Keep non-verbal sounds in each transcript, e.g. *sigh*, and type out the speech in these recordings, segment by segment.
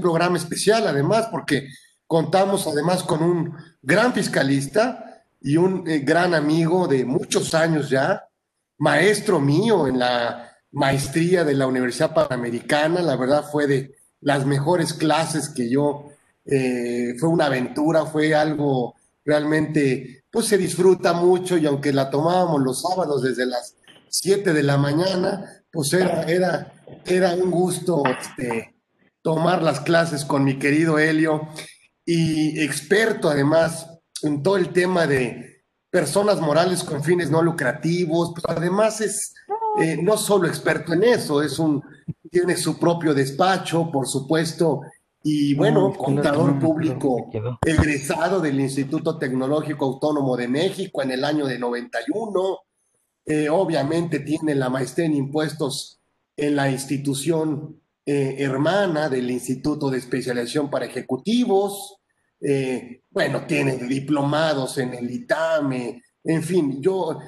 programa especial, además, porque contamos además con un gran fiscalista y un eh, gran amigo de muchos años ya, maestro mío en la maestría de la Universidad Panamericana, la verdad fue de las mejores clases que yo, eh, fue una aventura, fue algo realmente, pues se disfruta mucho y aunque la tomábamos los sábados desde las 7 de la mañana, pues era, era, era un gusto este, tomar las clases con mi querido Helio y experto además en todo el tema de personas morales con fines no lucrativos, pues además es eh, no solo experto en eso, es un, tiene su propio despacho, por supuesto, y bueno, contador público egresado del Instituto Tecnológico Autónomo de México en el año de 91. Eh, obviamente tiene la maestría en impuestos en la institución eh, hermana del Instituto de Especialización para Ejecutivos. bueno, tiene diplomados en el ITAME. En fin, yo,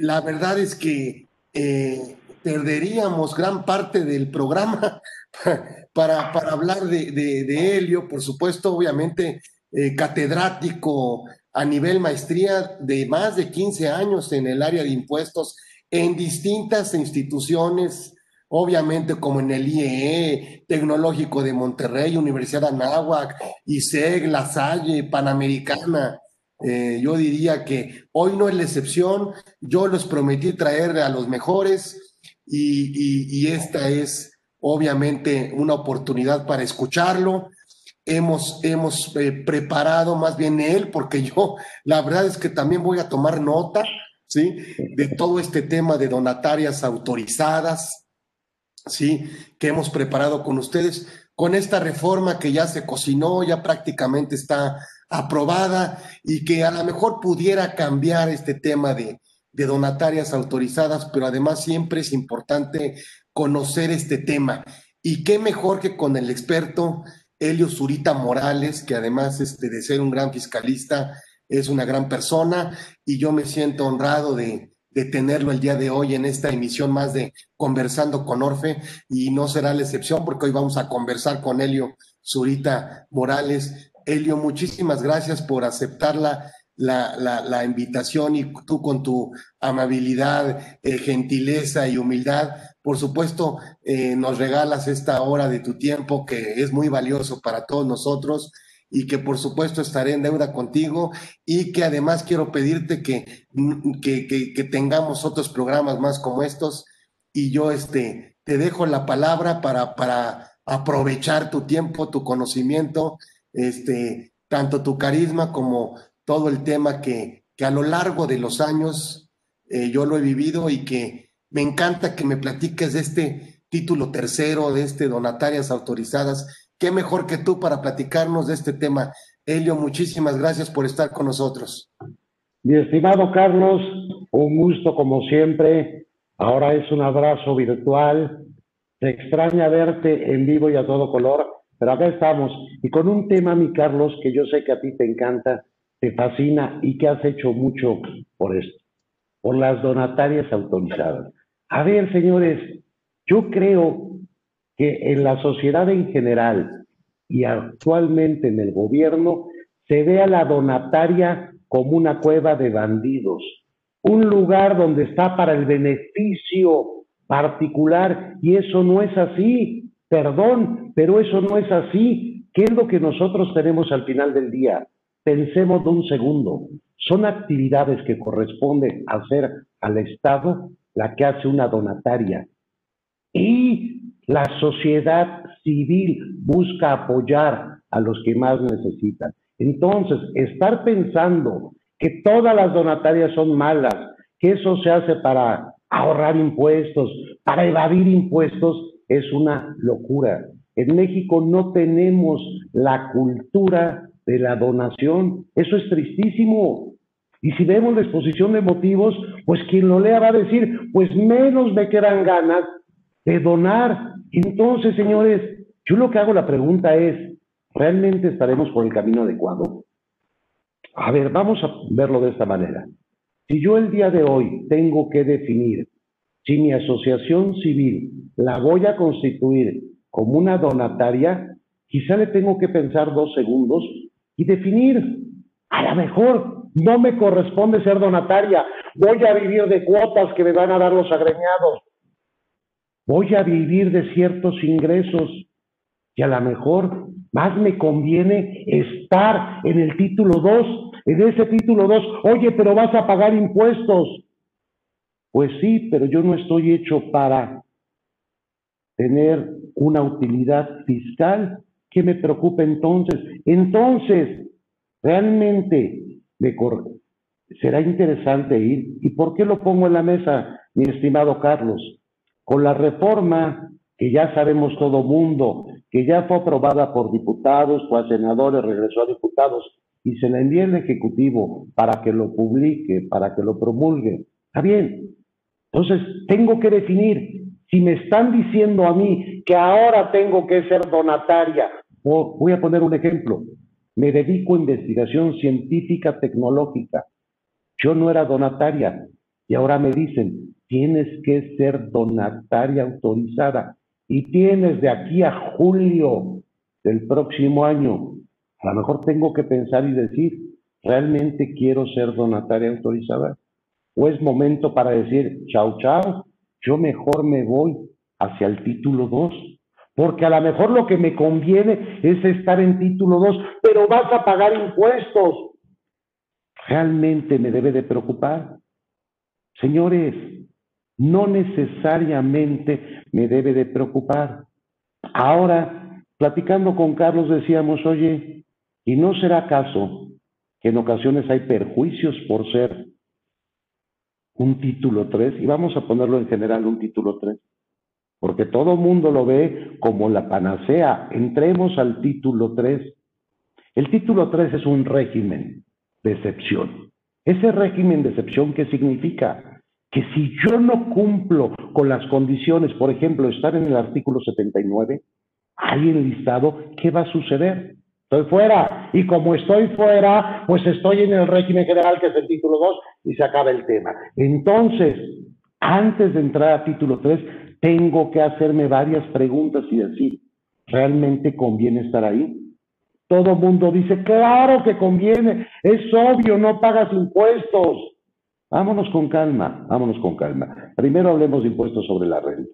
la verdad es que eh, perderíamos gran parte del programa *laughs* para, hablar de, Helio, por supuesto, obviamente, eh, catedrático a nivel maestría de más de 15 años en el área de impuestos en distintas instituciones, obviamente como en el IEE, Tecnológico de Monterrey, Universidad Anáhuac, ISEG, La Salle, Panamericana, eh, yo diría que hoy no es la excepción. Yo los prometí traer a los mejores y, esta es obviamente una oportunidad para escucharlo. Hemos, hemos eh, preparado más bien él, porque yo la verdad es que también voy a tomar nota, ¿sí? De todo este tema de donatarias autorizadas, ¿sí? Que hemos preparado con ustedes, con esta reforma que ya se cocinó, ya prácticamente está aprobada y que a lo mejor pudiera cambiar este tema de, donatarias autorizadas, pero además siempre es importante conocer este tema. Y qué mejor que con el experto Helio Zurita Morales, que además este, de ser un gran fiscalista, es una gran persona y yo me siento honrado de, de tenerlo el día de hoy en esta emisión más de Conversando con Orfe y no será la excepción porque hoy vamos a conversar con Helio Zurita Morales. Elio, muchísimas gracias por aceptar la, la, invitación y tú con tu amabilidad, eh, gentileza y humildad, por supuesto, eh, nos regalas esta hora de tu tiempo que es muy valioso para todos nosotros y que por supuesto estaré en deuda contigo y que además quiero pedirte que, que, que, tengamos otros programas más como estos y yo este, te dejo la palabra para, para aprovechar tu tiempo, tu conocimiento este, tanto tu carisma como todo el tema que, que a lo largo de los años eh, yo lo he vivido y que me encanta que me platiques de este título tercero, de este donatarias autorizadas. Qué mejor que tú para platicarnos de este tema. Helio, muchísimas gracias por estar con nosotros. Mi estimado Carlos, un gusto como siempre. Ahora es un abrazo virtual. Te extraña verte en vivo y a todo color pero acá estamos y con un tema, mi Carlos, que yo sé que a ti te encanta, te fascina y que has hecho mucho por esto, por las donatarias autorizadas. A ver, señores, yo creo que en la sociedad en general y actualmente en el gobierno se ve a la donataria como una cueva de bandidos, un lugar donde está para el beneficio particular y eso no es así. Perdón, pero eso no es así. ¿Qué es lo que nosotros tenemos al final del día? Pensemos de un segundo. Son actividades que corresponden hacer al Estado la que hace una donataria. Y la sociedad civil busca apoyar a los que más necesitan. Entonces, estar pensando que todas las donatarias son malas, que eso se hace para ahorrar impuestos, para evadir impuestos, es una locura. En México no tenemos la cultura de la donación. Eso es tristísimo. Y si vemos la exposición de motivos, pues quien lo lea va a decir, pues menos me quedan ganas de donar. Entonces, señores, yo lo que hago la pregunta es, ¿realmente estaremos por el camino adecuado? A ver, vamos a verlo de esta manera. Si yo el día de hoy tengo que definir si mi asociación civil la voy a constituir como una donataria, quizá le tengo que pensar dos segundos y definir, a lo mejor no me corresponde ser donataria, voy a vivir de cuotas que me van a dar los agremiados, voy a vivir de ciertos ingresos y a lo mejor más me conviene estar en el título 2, en ese título 2, oye, pero vas a pagar impuestos. Pues sí, pero yo no estoy hecho para tener una utilidad fiscal. ¿Qué me preocupa entonces? Entonces, realmente me será interesante ir. ¿Y por qué lo pongo en la mesa, mi estimado Carlos? Con la reforma que ya sabemos todo mundo, que ya fue aprobada por diputados, por senadores, regresó a diputados y se la envía al Ejecutivo para que lo publique, para que lo promulgue. Está bien. Entonces, tengo que definir, si me están diciendo a mí que ahora tengo que ser donataria, voy a poner un ejemplo, me dedico a investigación científica tecnológica, yo no era donataria y ahora me dicen, tienes que ser donataria autorizada y tienes de aquí a julio del próximo año, a lo mejor tengo que pensar y decir, ¿realmente quiero ser donataria autorizada? ¿O es momento para decir, chao, chao, yo mejor me voy hacia el título 2? Porque a lo mejor lo que me conviene es estar en título 2, pero vas a pagar impuestos. ¿Realmente me debe de preocupar? Señores, no necesariamente me debe de preocupar. Ahora, platicando con Carlos, decíamos, oye, ¿y no será caso que en ocasiones hay perjuicios por ser un título 3? Y vamos a ponerlo en general un título 3, porque todo mundo lo ve como la panacea. Entremos al título 3. El título 3 es un régimen de excepción. Ese régimen de excepción, ¿qué significa? Que si yo no cumplo con las condiciones, por ejemplo, estar en el artículo 79, ahí enlistado, ¿qué va a suceder? Estoy fuera. Y como estoy fuera, pues estoy en el régimen general, que es el título 2, y se acaba el tema. Entonces, antes de entrar a título 3, tengo que hacerme varias preguntas y decir, ¿realmente conviene estar ahí? Todo mundo dice, claro que conviene, es obvio, no pagas impuestos. Vámonos con calma, vámonos con calma. Primero hablemos de impuestos sobre la renta.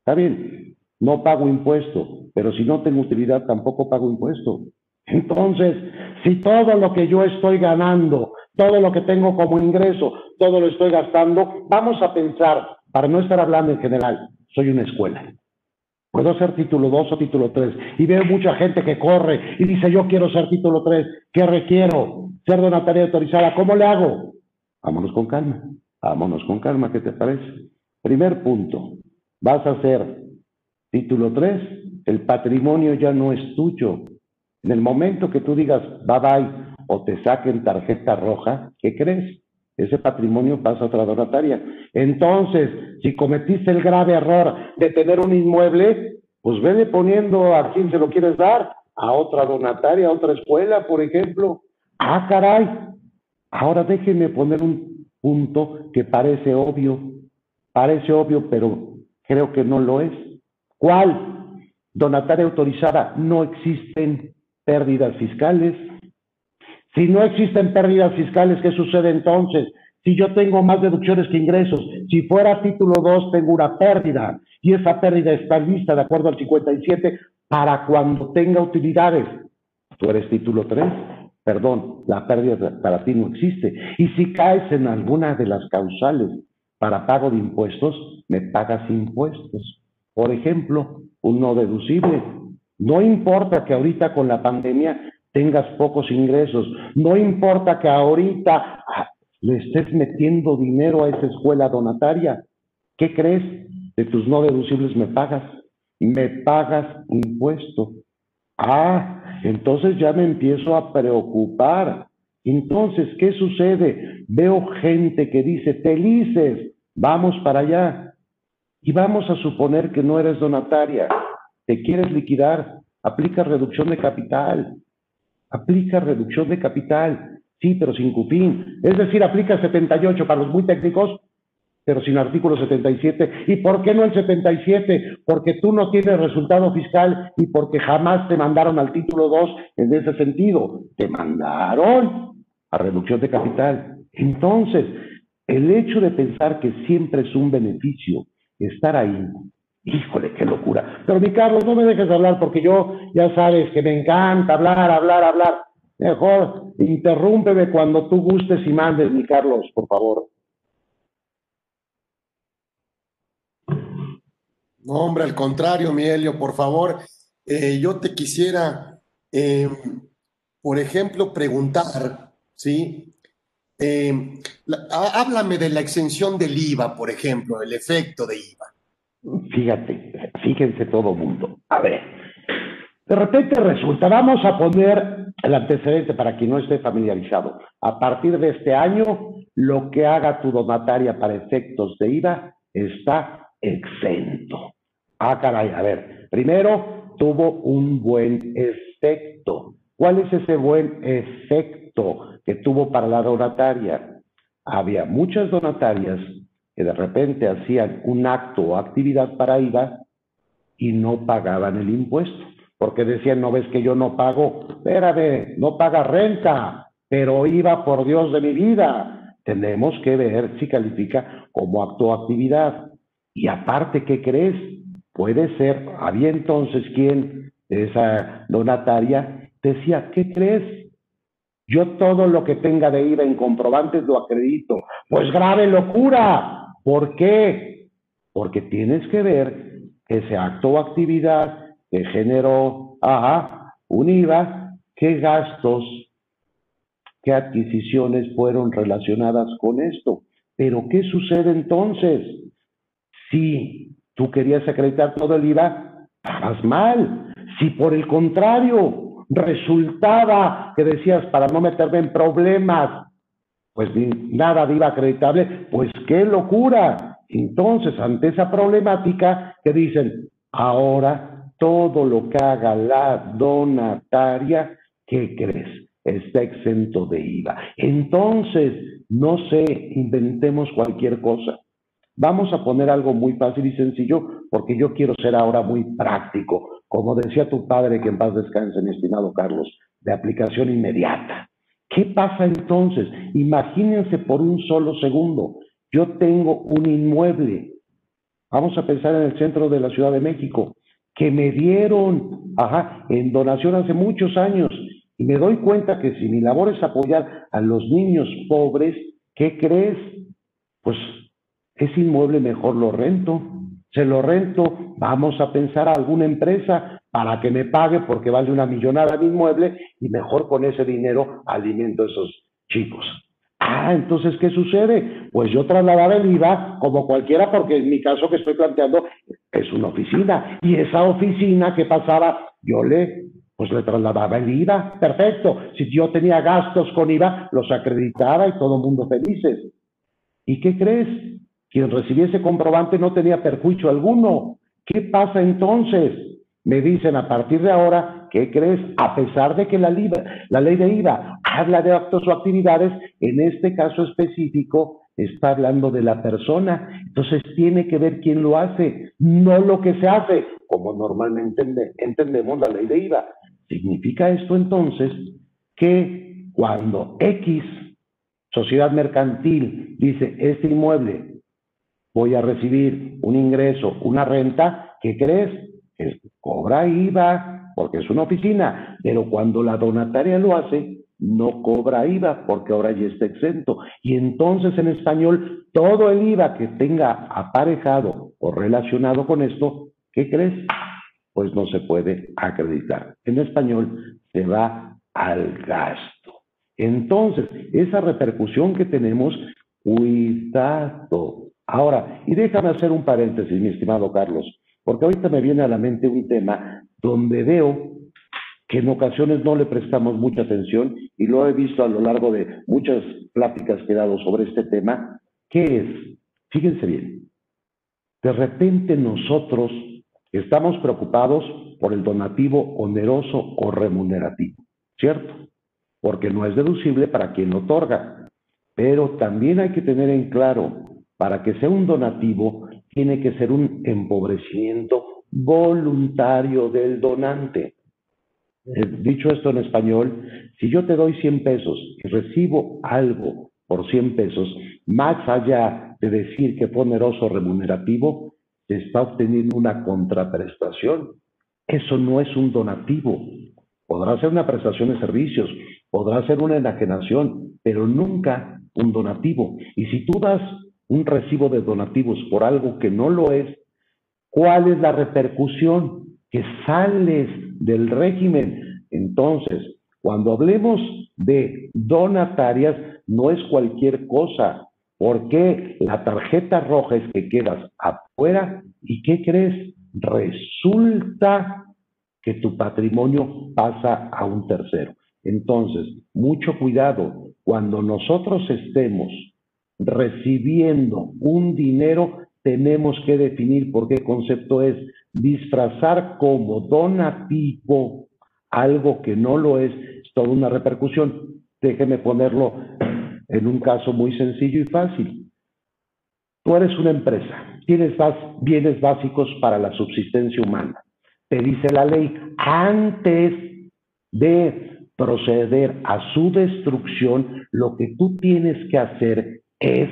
Está bien, no pago impuesto, pero si no tengo utilidad tampoco pago impuesto. Entonces, si todo lo que yo estoy ganando, todo lo que tengo como ingreso, todo lo estoy gastando, vamos a pensar, para no estar hablando en general, soy una escuela. Puedo ser título 2 o título 3. Y veo mucha gente que corre y dice, yo quiero ser título 3. ¿Qué requiero? Ser donataria autorizada. ¿Cómo le hago? Vámonos con calma, vámonos con calma, ¿qué te parece? Primer punto, vas a hacer título 3, el patrimonio ya no es tuyo. En el momento que tú digas bye bye o te saquen tarjeta roja, ¿qué crees? Ese patrimonio pasa a otra donataria. Entonces, si cometiste el grave error de tener un inmueble, pues vele poniendo a quién se lo quieres dar, a otra donataria, a otra escuela, por ejemplo. Ah, caray, Ahora déjenme poner un punto que parece obvio, parece obvio, pero creo que no lo es. ¿Cuál? Donataria autorizada, no existen pérdidas fiscales. Si no existen pérdidas fiscales, ¿qué sucede entonces? Si yo tengo más deducciones que ingresos, si fuera título 2 tengo una pérdida y esa pérdida está lista de acuerdo al 57 para cuando tenga utilidades. Tú eres título 3, perdón, la pérdida para ti no existe. Y si caes en alguna de las causales para pago de impuestos, me pagas impuestos. Por ejemplo, un no deducible. No importa que ahorita con la pandemia tengas pocos ingresos, no importa que ahorita ah, le estés metiendo dinero a esa escuela donataria. ¿Qué crees? De tus no deducibles me pagas. Me pagas impuesto. Ah, entonces ya me empiezo a preocupar. Entonces, ¿qué sucede? Veo gente que dice, felices, vamos para allá. Y vamos a suponer que no eres donataria, te quieres liquidar, aplica reducción de capital. Aplica reducción de capital, sí, pero sin cupín. Es decir, aplica 78 para los muy técnicos, pero sin artículo 77. ¿Y por qué no el 77? Porque tú no tienes resultado fiscal y porque jamás te mandaron al título 2 en ese sentido. Te mandaron a reducción de capital. Entonces, el hecho de pensar que siempre es un beneficio estar ahí, híjole, qué locura. Pero mi Carlos, no me dejes hablar porque yo ya sabes que me encanta hablar, hablar, hablar. Mejor, interrúmpeme cuando tú gustes y mandes, mi Carlos, por favor. Hombre, al contrario, Mielio, por favor, eh, yo te quisiera, eh, por ejemplo, preguntar, ¿sí? Eh, háblame de la exención del IVA, por ejemplo, el efecto de IVA. Fíjate, fíjense todo mundo. A ver, de repente resulta, vamos a poner el antecedente para quien no esté familiarizado. A partir de este año, lo que haga tu donataria para efectos de IVA está exento. Ah, caray, a ver, primero tuvo un buen efecto. ¿Cuál es ese buen efecto que tuvo para la donataria? Había muchas donatarias que de repente hacían un acto o actividad para IVA y no pagaban el impuesto, porque decían, no ves que yo no pago, espérame, no paga renta, pero IVA por Dios de mi vida. Tenemos que ver si califica como acto o actividad. Y aparte, ¿qué crees? Puede ser, había entonces quien, esa donataria, decía, ¿qué crees? Yo todo lo que tenga de IVA en comprobantes lo acredito. Pues grave locura. ¿Por qué? Porque tienes que ver ese acto o actividad que generó, ajá, un IVA, qué gastos, qué adquisiciones fueron relacionadas con esto. Pero ¿qué sucede entonces? Si tú querías acreditar todo el IVA, pagas mal. Si por el contrario resultaba que decías para no meterme en problemas, pues nada de IVA acreditable, pues qué locura. Entonces, ante esa problemática, que dicen, ahora todo lo que haga la donataria, ¿qué crees? Está exento de IVA. Entonces, no sé, inventemos cualquier cosa. Vamos a poner algo muy fácil y sencillo porque yo quiero ser ahora muy práctico. Como decía tu padre, que en paz descanse, mi estimado Carlos, de aplicación inmediata. ¿Qué pasa entonces? Imagínense por un solo segundo, yo tengo un inmueble, vamos a pensar en el centro de la Ciudad de México, que me dieron ajá, en donación hace muchos años y me doy cuenta que si mi labor es apoyar a los niños pobres, ¿qué crees? Pues ese inmueble mejor lo rento. Se lo rento, vamos a pensar a alguna empresa para que me pague porque vale una millonada mi inmueble y mejor con ese dinero alimento a esos chicos. Ah, entonces, ¿qué sucede? Pues yo trasladaba el IVA como cualquiera, porque en mi caso que estoy planteando es una oficina. Y esa oficina, ¿qué pasaba? Yo le, pues le trasladaba el IVA. Perfecto. Si yo tenía gastos con IVA, los acreditaba y todo el mundo felices. ¿Y qué crees? Quien recibiese comprobante no tenía perjuicio alguno. ¿Qué pasa entonces? Me dicen a partir de ahora, ¿qué crees? A pesar de que la, ley de IVA habla de actos o actividades, en este caso específico está hablando de la persona. Entonces tiene que ver quién lo hace, no lo que se hace, como normalmente entendemos la ley de IVA. Significa esto entonces que cuando X, sociedad mercantil, dice, este inmueble voy a recibir un ingreso, una renta, ¿qué crees? Que cobra IVA porque es una oficina, pero cuando la donataria lo hace, no cobra IVA porque ahora ya está exento. Y entonces en español, todo el IVA que tenga aparejado o relacionado con esto, ¿qué crees? Pues no se puede acreditar. En español se va al gasto. Entonces, esa repercusión que tenemos, cuidado, Ahora, y déjame hacer un paréntesis, mi estimado Carlos, porque ahorita me viene a la mente un tema donde veo que en ocasiones no le prestamos mucha atención y lo he visto a lo largo de muchas pláticas que he dado sobre este tema, ¿qué es? Fíjense bien, de repente nosotros estamos preocupados por el donativo oneroso o remunerativo, ¿cierto? Porque no es deducible para quien lo otorga, pero también hay que tener en claro para que sea un donativo, tiene que ser un empobrecimiento voluntario del donante. Eh, dicho esto en español, si yo te doy 100 pesos y recibo algo por 100 pesos, más allá de decir que fue oneroso remunerativo, se está obteniendo una contraprestación. Eso no es un donativo. Podrá ser una prestación de servicios, podrá ser una enajenación, pero nunca un donativo. Y si tú das un recibo de donativos por algo que no lo es, ¿cuál es la repercusión? Que sales del régimen. Entonces, cuando hablemos de donatarias, no es cualquier cosa, porque la tarjeta roja es que quedas afuera y ¿qué crees? Resulta que tu patrimonio pasa a un tercero. Entonces, mucho cuidado, cuando nosotros estemos recibiendo un dinero, tenemos que definir por qué concepto es disfrazar como donativo algo que no lo es, es toda una repercusión. Déjeme ponerlo *clears throat* en un caso muy sencillo y fácil. Tú eres una empresa, tienes bienes básicos para la subsistencia humana. Te dice la ley, antes de proceder a su destrucción, lo que tú tienes que hacer es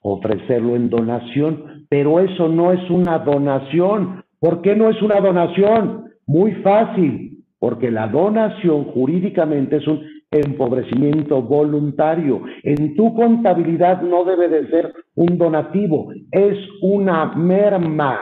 ofrecerlo en donación, pero eso no es una donación. ¿Por qué no es una donación? Muy fácil, porque la donación jurídicamente es un empobrecimiento voluntario. En tu contabilidad no debe de ser un donativo, es una merma,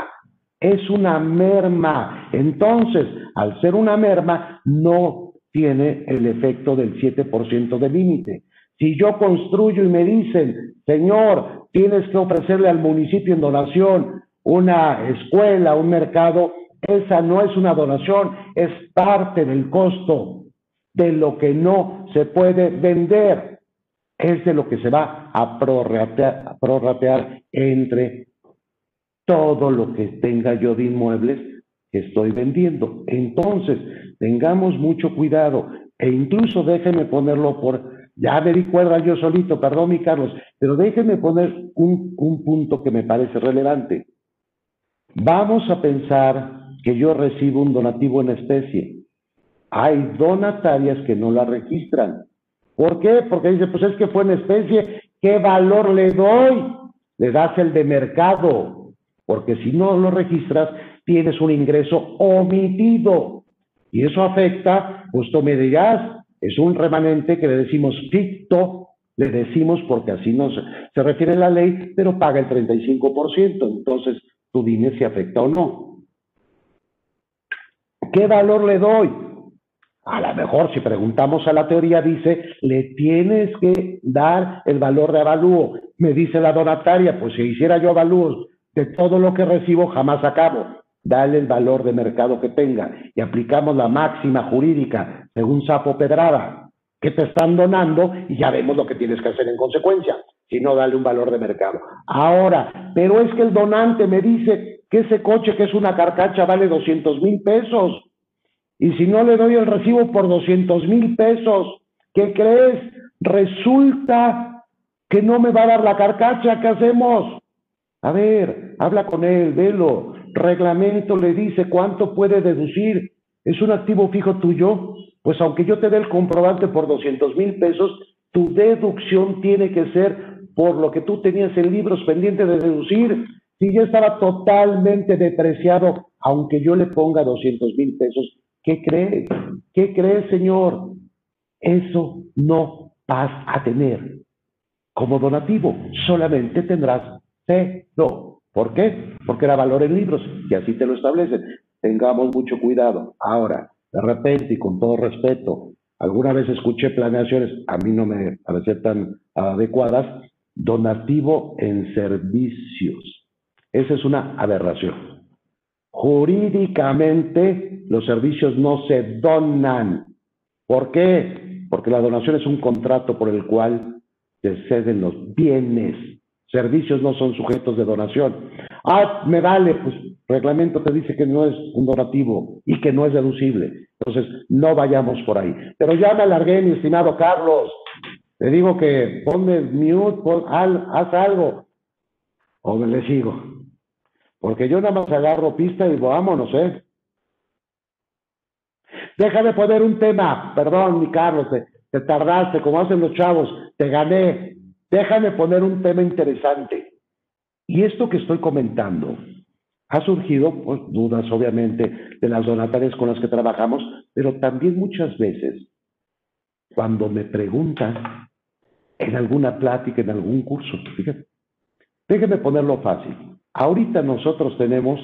es una merma. Entonces, al ser una merma, no tiene el efecto del 7% de límite. Si yo construyo y me dicen, señor, tienes que ofrecerle al municipio en donación una escuela, un mercado, esa no es una donación, es parte del costo de lo que no se puede vender. Es de lo que se va a prorratear, a prorratear entre todo lo que tenga yo de inmuebles que estoy vendiendo. Entonces, tengamos mucho cuidado e incluso déjenme ponerlo por, ya me di cuerda yo solito, perdón mi Carlos, pero déjenme poner un, un punto que me parece relevante. Vamos a pensar que yo recibo un donativo en especie. Hay donatarias que no la registran. ¿Por qué? Porque dice, pues es que fue en especie, ¿qué valor le doy? Le das el de mercado, porque si no lo registras, tienes un ingreso omitido. Y eso afecta, justo me dirás, es un remanente que le decimos ficto, le decimos porque así no se, se refiere la ley, pero paga el 35%. Entonces, tú dime si afecta o no. ¿Qué valor le doy? A lo mejor si preguntamos a la teoría dice, le tienes que dar el valor de avalúo. Me dice la donataria, pues si hiciera yo avalúos de todo lo que recibo, jamás acabo dale el valor de mercado que tenga y aplicamos la máxima jurídica según Sapo Pedrada que te están donando y ya vemos lo que tienes que hacer en consecuencia, si no dale un valor de mercado. Ahora, pero es que el donante me dice que ese coche que es una carcacha vale 200 mil pesos y si no le doy el recibo por 200 mil pesos, ¿qué crees? Resulta que no me va a dar la carcacha, ¿qué hacemos? A ver, habla con él, velo, reglamento le dice cuánto puede deducir. ¿Es un activo fijo tuyo? Pues aunque yo te dé el comprobante por 200 mil pesos, tu deducción tiene que ser por lo que tú tenías en libros pendiente de deducir. Si ya estaba totalmente depreciado, aunque yo le ponga 200 mil pesos, ¿qué crees? ¿Qué crees, señor? Eso no vas a tener como donativo, solamente tendrás cero. ¿Por qué? Porque era valor en libros y así te lo establecen. Tengamos mucho cuidado. Ahora, de repente y con todo respeto, alguna vez escuché planeaciones, a mí no me parecen tan adecuadas, donativo en servicios. Esa es una aberración. Jurídicamente los servicios no se donan. ¿Por qué? Porque la donación es un contrato por el cual se ceden los bienes servicios no son sujetos de donación. Ah, me vale, pues reglamento te dice que no es un donativo y que no es deducible. Entonces, no vayamos por ahí. Pero ya me alargué, mi estimado Carlos. Te digo que ponme mute, haz algo. ¿O me le sigo? Porque yo nada más agarro pista y vámonos, ¿eh? Déjame poner un tema. Perdón, mi Carlos, te tardaste, como hacen los chavos, te gané. Déjame poner un tema interesante. Y esto que estoy comentando ha surgido, pues, dudas obviamente de las donatarias con las que trabajamos, pero también muchas veces cuando me preguntan en alguna plática, en algún curso, fíjate, déjeme ponerlo fácil. Ahorita nosotros tenemos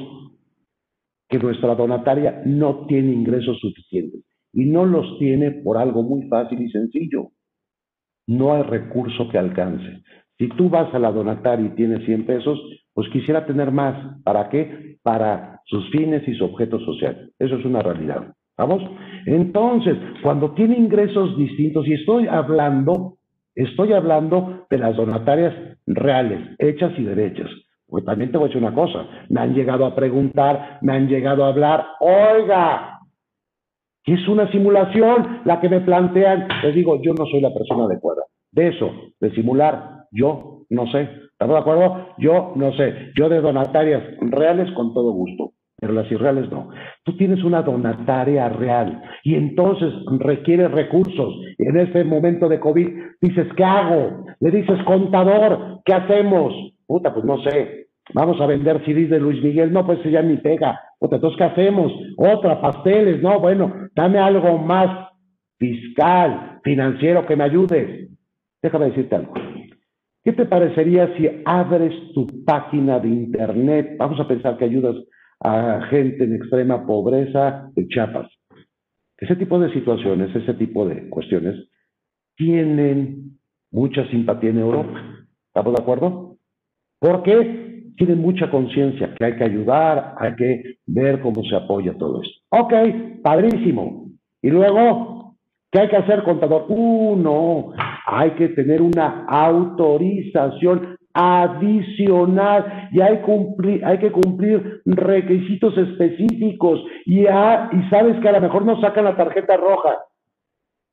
que nuestra donataria no tiene ingresos suficientes y no los tiene por algo muy fácil y sencillo. No hay recurso que alcance. Si tú vas a la donataria y tienes 100 pesos, pues quisiera tener más. ¿Para qué? Para sus fines y su objeto social. Eso es una realidad. ¿Vamos? Entonces, cuando tiene ingresos distintos, y estoy hablando, estoy hablando de las donatarias reales, hechas y derechas. Pues también te voy a decir una cosa, me han llegado a preguntar, me han llegado a hablar, oiga, es una simulación la que me plantean. Les digo, yo no soy la persona adecuada. De eso, de simular, yo no sé. ¿Estamos de acuerdo? Yo no sé. Yo de donatarias reales con todo gusto, pero las irreales no. Tú tienes una donataria real y entonces requiere recursos. En este momento de COVID dices, ¿qué hago? Le dices, contador, ¿qué hacemos? Puta, pues no sé. Vamos a vender CDs de Luis Miguel. No, pues ya ni pega. Puta, entonces, ¿qué hacemos? Otra, pasteles. No, bueno, dame algo más fiscal, financiero que me ayude. Déjame decirte algo. ¿Qué te parecería si abres tu página de internet? Vamos a pensar que ayudas a gente en extrema pobreza de Chiapas. Ese tipo de situaciones, ese tipo de cuestiones, tienen mucha simpatía en Europa. ¿Estamos de acuerdo? Porque tienen mucha conciencia que hay que ayudar, hay que ver cómo se apoya todo esto. Ok, padrísimo. Y luego, ¿qué hay que hacer, contador? Uh, no, hay que tener una autorización adicional y hay, cumplir, hay que cumplir requisitos específicos y, y sabes que a lo mejor nos sacan la tarjeta roja.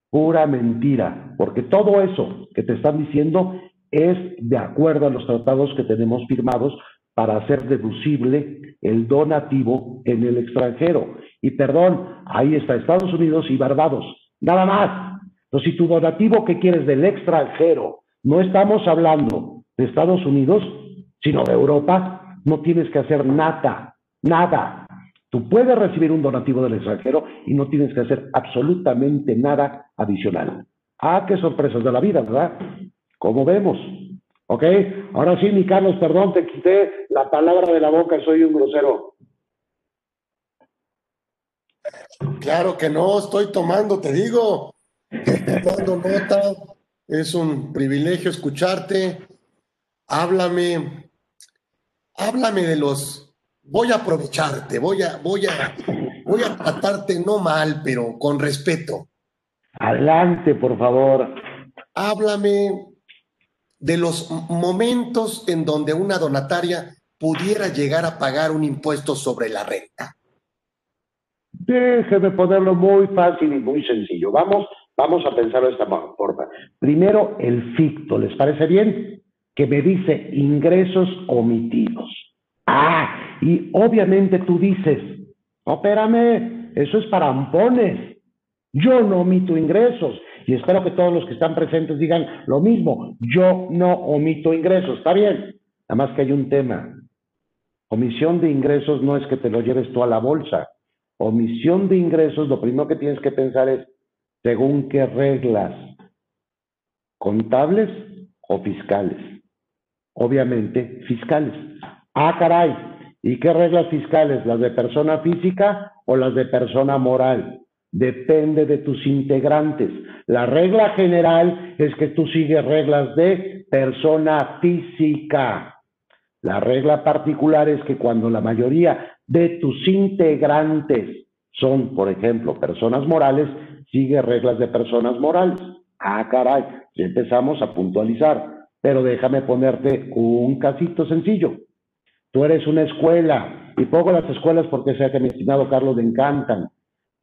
Pura mentira, porque todo eso que te están diciendo es de acuerdo a los tratados que tenemos firmados para hacer deducible el donativo en el extranjero. Y perdón, ahí está Estados Unidos y Barbados, nada más. Entonces, si tu donativo que quieres del extranjero, no estamos hablando de Estados Unidos, sino de Europa, no tienes que hacer nada, nada. Tú puedes recibir un donativo del extranjero y no tienes que hacer absolutamente nada adicional. Ah, qué sorpresas de la vida, ¿verdad? Como vemos. ¿Ok? Ahora sí, mi Carlos, perdón, te quité la palabra de la boca, soy un grosero. Claro que no, estoy tomando, te digo. *laughs* Tomando nota, es un privilegio escucharte. Háblame, háblame de los. Voy a aprovecharte, voy a, voy a, voy a tratarte no mal, pero con respeto. Adelante, por favor. Háblame de los momentos en donde una donataria pudiera llegar a pagar un impuesto sobre la renta. Déjeme ponerlo muy fácil y muy sencillo. Vamos Vamos a pensarlo de esta forma. Primero, el ficto, ¿les parece bien? Que me dice ingresos omitidos. Ah, y obviamente tú dices, no, espérame, eso es para ampones. Yo no omito ingresos. Y espero que todos los que están presentes digan lo mismo. Yo no omito ingresos. Está bien. Nada más que hay un tema. Omisión de ingresos no es que te lo lleves tú a la bolsa. Omisión de ingresos, lo primero que tienes que pensar es, ¿Según qué reglas? ¿Contables o fiscales? Obviamente, fiscales. Ah, caray. ¿Y qué reglas fiscales? ¿Las de persona física o las de persona moral? Depende de tus integrantes. La regla general es que tú sigues reglas de persona física. La regla particular es que cuando la mayoría de tus integrantes son, por ejemplo, personas morales, sigue reglas de personas morales. Ah, caray, ya empezamos a puntualizar. Pero déjame ponerte un casito sencillo. Tú eres una escuela, y pongo las escuelas porque sé que mi estimado Carlos le encantan.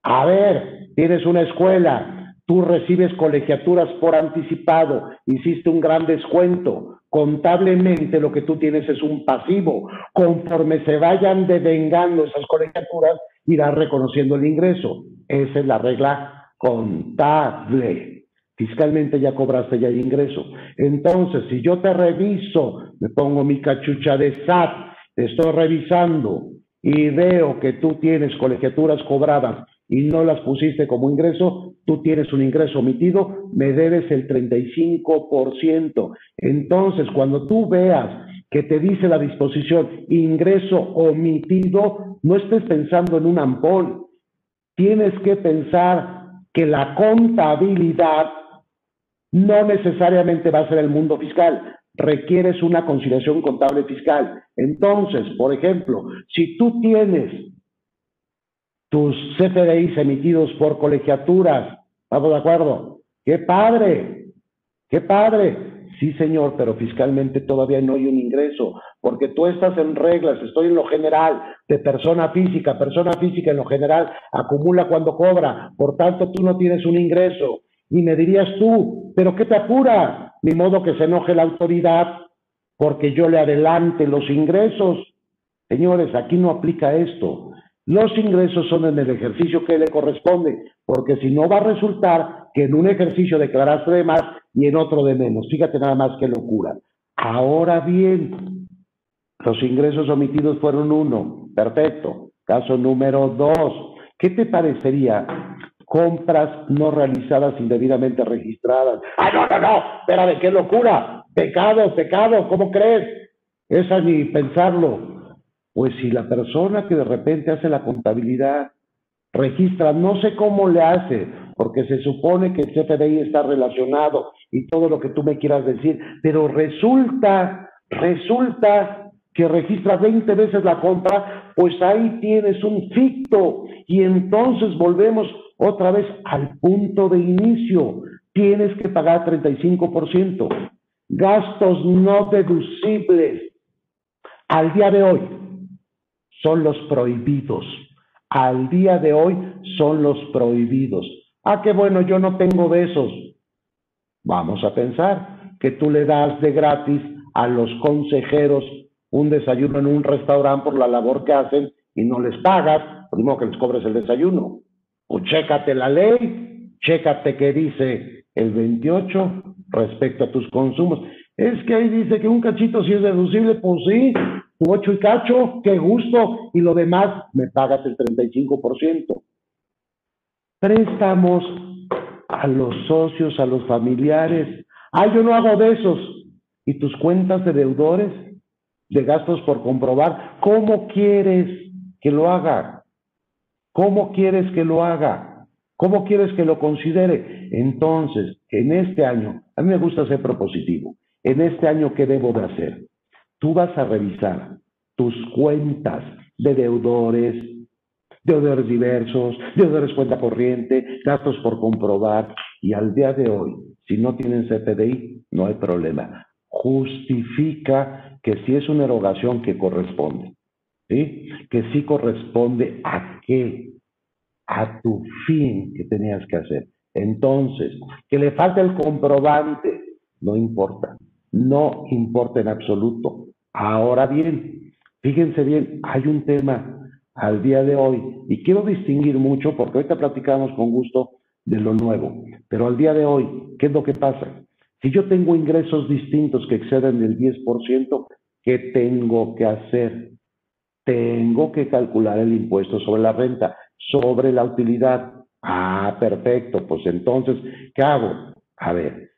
A ver, tienes una escuela, tú recibes colegiaturas por anticipado, hiciste un gran descuento, Contablemente lo que tú tienes es un pasivo. Conforme se vayan devengando esas colegiaturas, irás reconociendo el ingreso. Esa es la regla contable. Fiscalmente ya cobraste ya el ingreso. Entonces, si yo te reviso, me pongo mi cachucha de SAT, te estoy revisando y veo que tú tienes colegiaturas cobradas y no las pusiste como ingreso, tú tienes un ingreso omitido, me debes el 35%. Entonces, cuando tú veas que te dice la disposición ingreso omitido, no estés pensando en un ampol. Tienes que pensar que la contabilidad no necesariamente va a ser el mundo fiscal, requieres una conciliación contable fiscal. Entonces, por ejemplo, si tú tienes tus CFDIs emitidos por colegiaturas. ¿Estamos de acuerdo? ¡Qué padre! ¡Qué padre! Sí, señor, pero fiscalmente todavía no hay un ingreso, porque tú estás en reglas, estoy en lo general, de persona física, persona física en lo general acumula cuando cobra, por tanto tú no tienes un ingreso. Y me dirías tú, ¿pero qué te apura? Ni modo que se enoje la autoridad porque yo le adelante los ingresos. Señores, aquí no aplica esto. Los ingresos son en el ejercicio que le corresponde, porque si no va a resultar que en un ejercicio declaraste de más y en otro de menos. Fíjate nada más qué locura. Ahora bien, los ingresos omitidos fueron uno. Perfecto. Caso número dos. ¿Qué te parecería compras no realizadas indebidamente registradas? ¡Ah, no, no, no! Espérame, qué locura. Pecado, pecado, ¿cómo crees? Esa ni pensarlo. Pues si la persona que de repente hace la contabilidad registra, no sé cómo le hace, porque se supone que el CFDI está relacionado y todo lo que tú me quieras decir, pero resulta, resulta que registra 20 veces la compra, pues ahí tienes un ficto y entonces volvemos otra vez al punto de inicio. Tienes que pagar 35%. Gastos no deducibles. Al día de hoy, son los prohibidos. Al día de hoy son los prohibidos. Ah, qué bueno, yo no tengo besos. Vamos a pensar que tú le das de gratis a los consejeros un desayuno en un restaurante por la labor que hacen y no les pagas, primero que les cobres el desayuno. O chécate la ley, chécate qué dice el 28 respecto a tus consumos. Es que ahí dice que un cachito si es deducible, pues sí, tu ocho y cacho, qué gusto, y lo demás me pagas el 35%. Préstamos a los socios, a los familiares. Ah, yo no hago de esos. ¿Y tus cuentas de deudores? De gastos por comprobar. ¿Cómo quieres que lo haga? ¿Cómo quieres que lo haga? ¿Cómo quieres que lo considere? Entonces, en este año, a mí me gusta ser propositivo. En este año, ¿qué debo de hacer? Tú vas a revisar tus cuentas de deudores, deudores diversos, deudores cuenta corriente, gastos por comprobar, y al día de hoy, si no tienen CPDI, no hay problema. Justifica que si es una erogación que corresponde, ¿sí? Que sí corresponde a qué, a tu fin que tenías que hacer. Entonces, que le falte el comprobante, no importa, no importa en absoluto. Ahora bien, fíjense bien, hay un tema al día de hoy y quiero distinguir mucho porque ahorita platicamos con gusto de lo nuevo, pero al día de hoy, ¿qué es lo que pasa? Si yo tengo ingresos distintos que exceden el 10%, ¿qué tengo que hacer? Tengo que calcular el impuesto sobre la renta, sobre la utilidad. Ah, perfecto, pues entonces, ¿qué hago? A ver,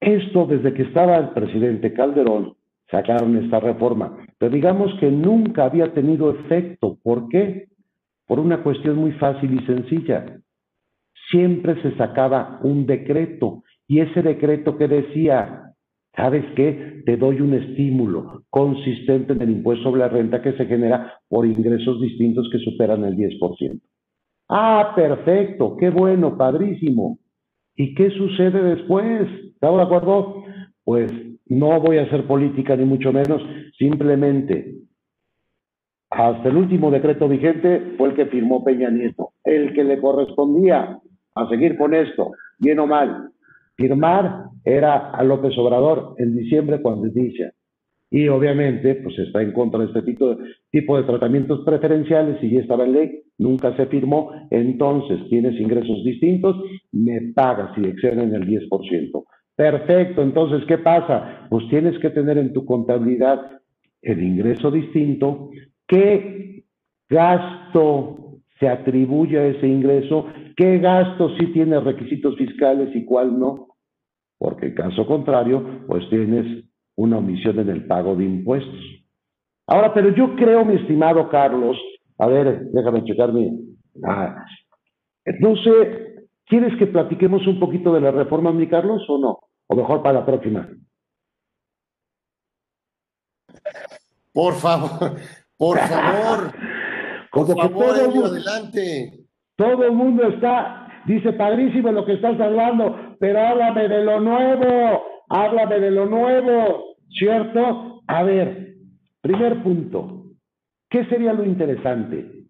esto desde que estaba el presidente Calderón, sacaron esta reforma, pero digamos que nunca había tenido efecto. ¿Por qué? Por una cuestión muy fácil y sencilla. Siempre se sacaba un decreto y ese decreto que decía, ¿sabes qué? Te doy un estímulo consistente en el impuesto sobre la renta que se genera por ingresos distintos que superan el 10%. Ah, perfecto, qué bueno, padrísimo. ¿Y qué sucede después? ¿Estamos de acuerdo? Pues no voy a hacer política ni mucho menos, simplemente hasta el último decreto vigente fue el que firmó Peña Nieto, el que le correspondía a seguir con esto, bien o mal. firmar era a López Obrador en diciembre cuando inicia. Y obviamente, pues está en contra de este tipo de, tipo de tratamientos preferenciales y ya estaba en ley, nunca se firmó. Entonces, tienes ingresos distintos, me pagas si exceden el 10%. Perfecto, entonces, ¿qué pasa? Pues tienes que tener en tu contabilidad el ingreso distinto, qué gasto se atribuye a ese ingreso, qué gasto sí tiene requisitos fiscales y cuál no, porque en caso contrario, pues tienes una omisión en el pago de impuestos. Ahora, pero yo creo, mi estimado Carlos, a ver, déjame checar mi... Ah, no sé, ¿quieres que platiquemos un poquito de la reforma, mi Carlos, o no? O mejor para la próxima. Por favor, por favor. *laughs* por favor, adelante. Todo el mundo está, dice, padrísimo lo que estás hablando, pero háblame de lo nuevo háblame de lo nuevo, ¿cierto? A ver, primer punto, ¿qué sería lo interesante?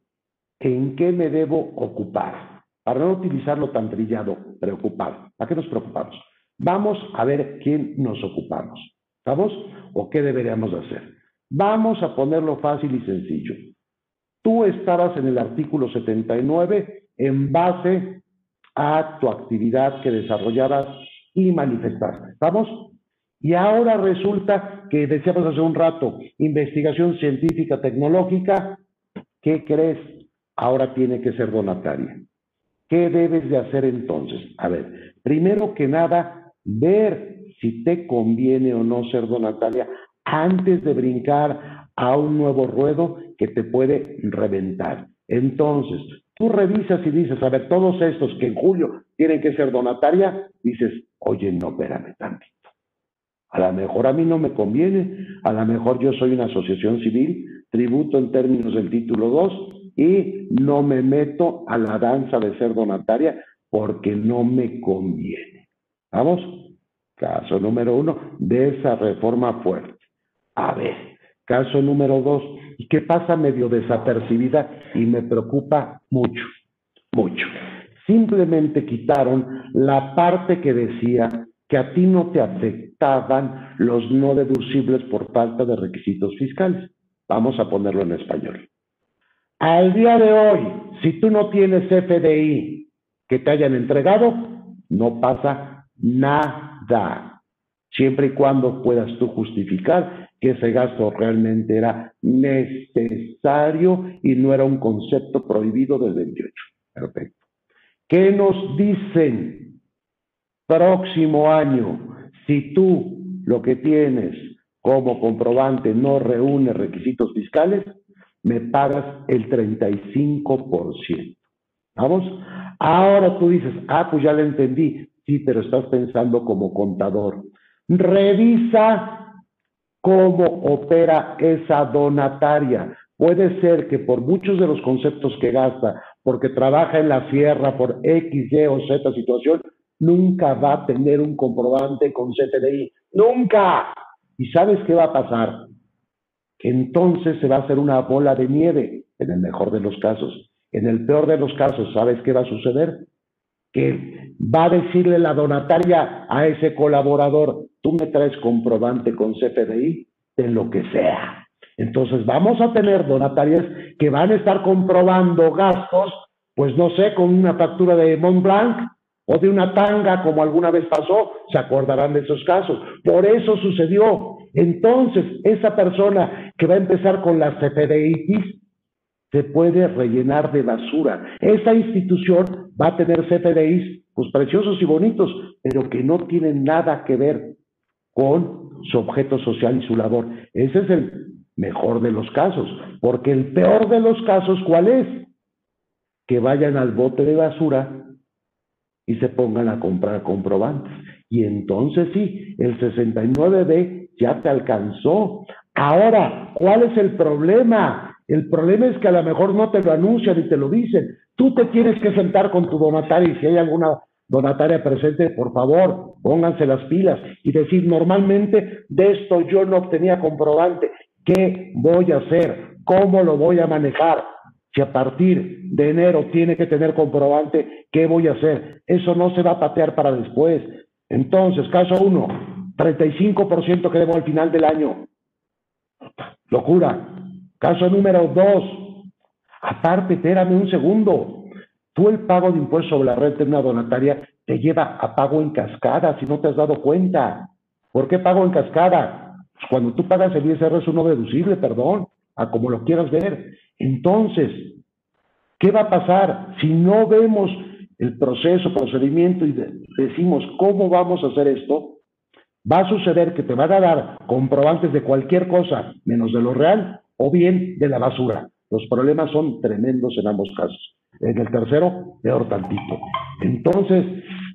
¿En qué me debo ocupar? Para no utilizarlo tan trillado, preocupar. ¿A qué nos preocupamos? Vamos a ver quién nos ocupamos. ¿Estamos? ¿O qué deberíamos hacer? Vamos a ponerlo fácil y sencillo. Tú estabas en el artículo 79 en base a tu actividad que desarrollabas y manifestarse. ¿Estamos? Y ahora resulta que decíamos hace un rato, investigación científica tecnológica, ¿qué crees? Ahora tiene que ser donataria. ¿Qué debes de hacer entonces? A ver, primero que nada, ver si te conviene o no ser donataria antes de brincar a un nuevo ruedo que te puede reventar. Entonces, tú revisas y dices, a ver, todos estos que en julio tienen que ser donataria, dices, oye, no, espérame tantito. A lo mejor a mí no me conviene, a lo mejor yo soy una asociación civil, tributo en términos del título 2 y no me meto a la danza de ser donataria porque no me conviene. ¿Vamos? Caso número uno de esa reforma fuerte. A ver, caso número dos, ¿y qué pasa medio desapercibida y me preocupa mucho, mucho? Simplemente quitaron la parte que decía que a ti no te afectaban los no deducibles por falta de requisitos fiscales. Vamos a ponerlo en español. Al día de hoy, si tú no tienes FDI que te hayan entregado, no pasa nada. Siempre y cuando puedas tú justificar que ese gasto realmente era necesario y no era un concepto prohibido del 28. Perfecto. ¿Qué nos dicen? Próximo año, si tú lo que tienes como comprobante no reúne requisitos fiscales, me pagas el 35%. ¿Vamos? Ahora tú dices, ah, pues ya lo entendí. Sí, pero estás pensando como contador. Revisa cómo opera esa donataria. Puede ser que por muchos de los conceptos que gasta, porque trabaja en la sierra, por X, Y o Z situación, nunca va a tener un comprobante con CFDI. ¡Nunca! ¿Y sabes qué va a pasar? Que entonces se va a hacer una bola de nieve, en el mejor de los casos. En el peor de los casos, ¿sabes qué va a suceder? Que va a decirle la donataria a ese colaborador, tú me traes comprobante con CFDI de lo que sea. Entonces vamos a tener donatarias que van a estar comprobando gastos, pues no sé, con una factura de Mont Blanc o de una tanga, como alguna vez pasó, se acordarán de esos casos. Por eso sucedió. Entonces, esa persona que va a empezar con la CFDIs se puede rellenar de basura. Esa institución va a tener CFDIs, pues preciosos y bonitos, pero que no tienen nada que ver con su objeto social y su labor. Ese es el mejor de los casos, porque el peor de los casos, ¿cuál es? Que vayan al bote de basura y se pongan a comprar comprobantes. Y entonces sí, el 69B ya te alcanzó. Ahora, ¿cuál es el problema? El problema es que a lo mejor no te lo anuncian y te lo dicen. Tú te tienes que sentar con tu donataria y si hay alguna donataria presente, por favor, pónganse las pilas y decir, normalmente de esto yo no obtenía comprobante ¿Qué voy a hacer? ¿Cómo lo voy a manejar? Si a partir de enero tiene que tener comprobante, ¿qué voy a hacer? Eso no se va a patear para después. Entonces, caso uno, 35% que debo al final del año. Locura. Caso número dos, aparte, espérame un segundo. Tú el pago de impuestos sobre la renta en una donataria te lleva a pago en cascada si no te has dado cuenta. ¿Por qué pago en cascada? Pues cuando tú pagas el ISR es uno deducible, perdón, a como lo quieras ver. Entonces, ¿qué va a pasar si no vemos el proceso, procedimiento y decimos cómo vamos a hacer esto? Va a suceder que te van a dar comprobantes de cualquier cosa menos de lo real o bien de la basura. Los problemas son tremendos en ambos casos. En el tercero, peor tantito. Entonces,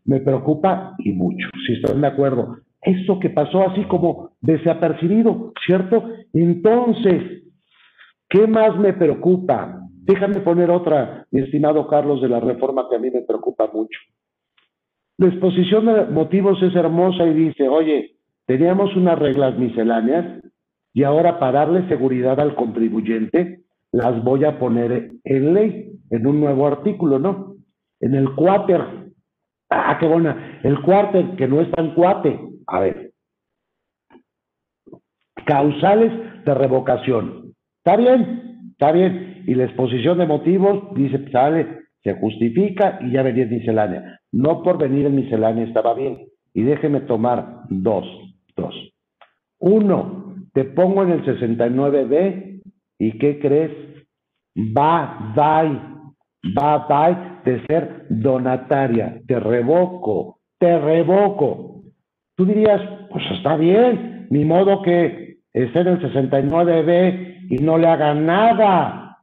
me preocupa y mucho, si están de acuerdo. Esto que pasó así como desapercibido, ¿cierto? Entonces, ¿qué más me preocupa? Déjame poner otra, mi estimado Carlos, de la reforma que a mí me preocupa mucho. La exposición de motivos es hermosa y dice, oye, teníamos unas reglas misceláneas y ahora para darle seguridad al contribuyente, las voy a poner en ley, en un nuevo artículo, ¿no? En el cuáter. Ah, qué buena. El cuáter, que no es tan cuate. A ver. Causales de revocación. Está bien, está bien. Y la exposición de motivos, dice, sale, se justifica y ya venía en miscelánea. No por venir en miscelánea estaba bien. Y déjeme tomar dos, dos. Uno, te pongo en el 69B y ¿qué crees? Va, va, va, va de ser donataria. Te revoco, te revoco. Tú dirías, pues está bien, ni modo que esté en el 69B y no le haga nada.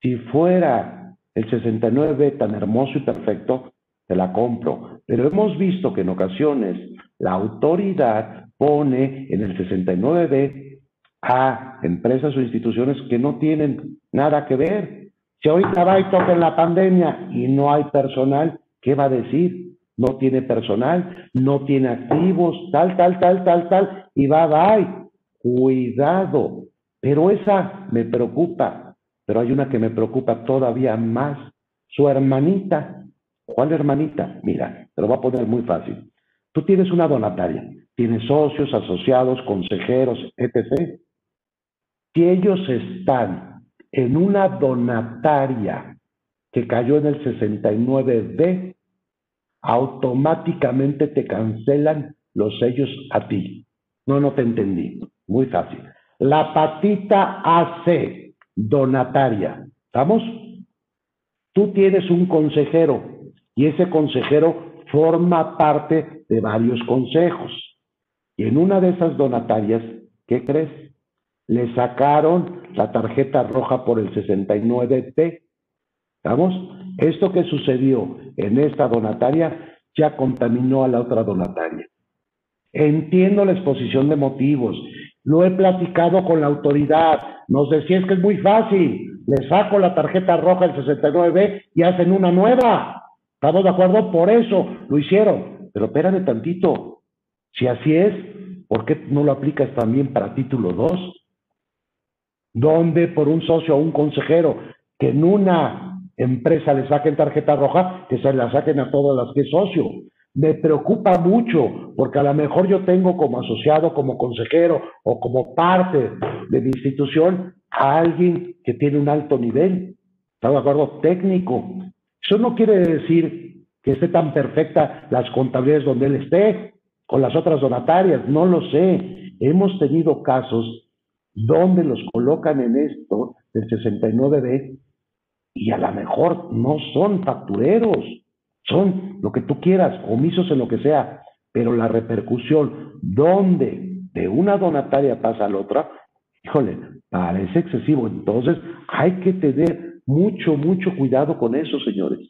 Si fuera el 69B tan hermoso y perfecto, te la compro. Pero hemos visto que en ocasiones la autoridad pone en el 69B a empresas o instituciones que no tienen nada que ver. Si ahorita va y toca en la pandemia y no hay personal, ¿qué va a decir? No tiene personal, no tiene activos, tal, tal, tal, tal, tal, y va, va, cuidado. Pero esa me preocupa, pero hay una que me preocupa todavía más, su hermanita, ¿Cuál hermanita? Mira, te lo voy a poner muy fácil. Tú tienes una donataria, tienes socios, asociados, consejeros, etc. Si ellos están en una donataria que cayó en el 69B, automáticamente te cancelan los sellos a ti. No, no te entendí. Muy fácil. La patita AC, donataria. ¿Estamos? Tú tienes un consejero y ese consejero forma parte de varios consejos. Y en una de esas donatarias, ¿qué crees? Le sacaron la tarjeta roja por el 69T. ¿Vamos? Esto que sucedió en esta donataria ya contaminó a la otra donataria. Entiendo la exposición de motivos. Lo he platicado con la autoridad. Nos decía es que es muy fácil. Le saco la tarjeta roja del 69B y hacen una nueva. ¿Estamos de acuerdo? Por eso lo hicieron. Pero espérame tantito. Si así es, ¿por qué no lo aplicas también para título 2? Donde por un socio o un consejero que en una empresa le saquen tarjeta roja, que se la saquen a todas las que es socio. Me preocupa mucho, porque a lo mejor yo tengo como asociado, como consejero o como parte de mi institución a alguien que tiene un alto nivel, ¿está de acuerdo? Técnico, eso no quiere decir que esté tan perfecta las contabilidades donde él esté, con las otras donatarias, no lo sé. Hemos tenido casos donde los colocan en esto del 69B y a lo mejor no son factureros, son lo que tú quieras, omisos en lo que sea, pero la repercusión donde de una donataria pasa a la otra, híjole, parece excesivo. Entonces hay que tener mucho, mucho cuidado con eso, señores.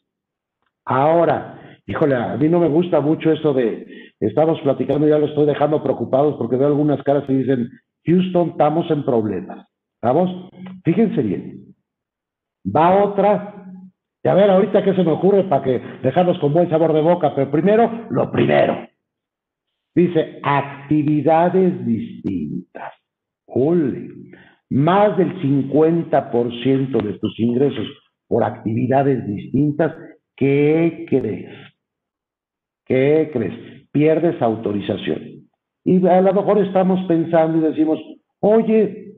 Ahora, híjole, a mí no me gusta mucho esto de, estamos platicando, ya lo estoy dejando preocupados porque veo algunas caras y dicen, Houston, estamos en problemas. ¿Estamos? Fíjense bien. Va otra. Y a ver, ahorita qué se me ocurre para que dejarlos con buen sabor de boca, pero primero, lo primero. Dice, actividades distintas. Ole más del 50% de tus ingresos por actividades distintas, ¿qué crees? ¿Qué crees? pierdes autorización. Y a lo mejor estamos pensando y decimos, oye,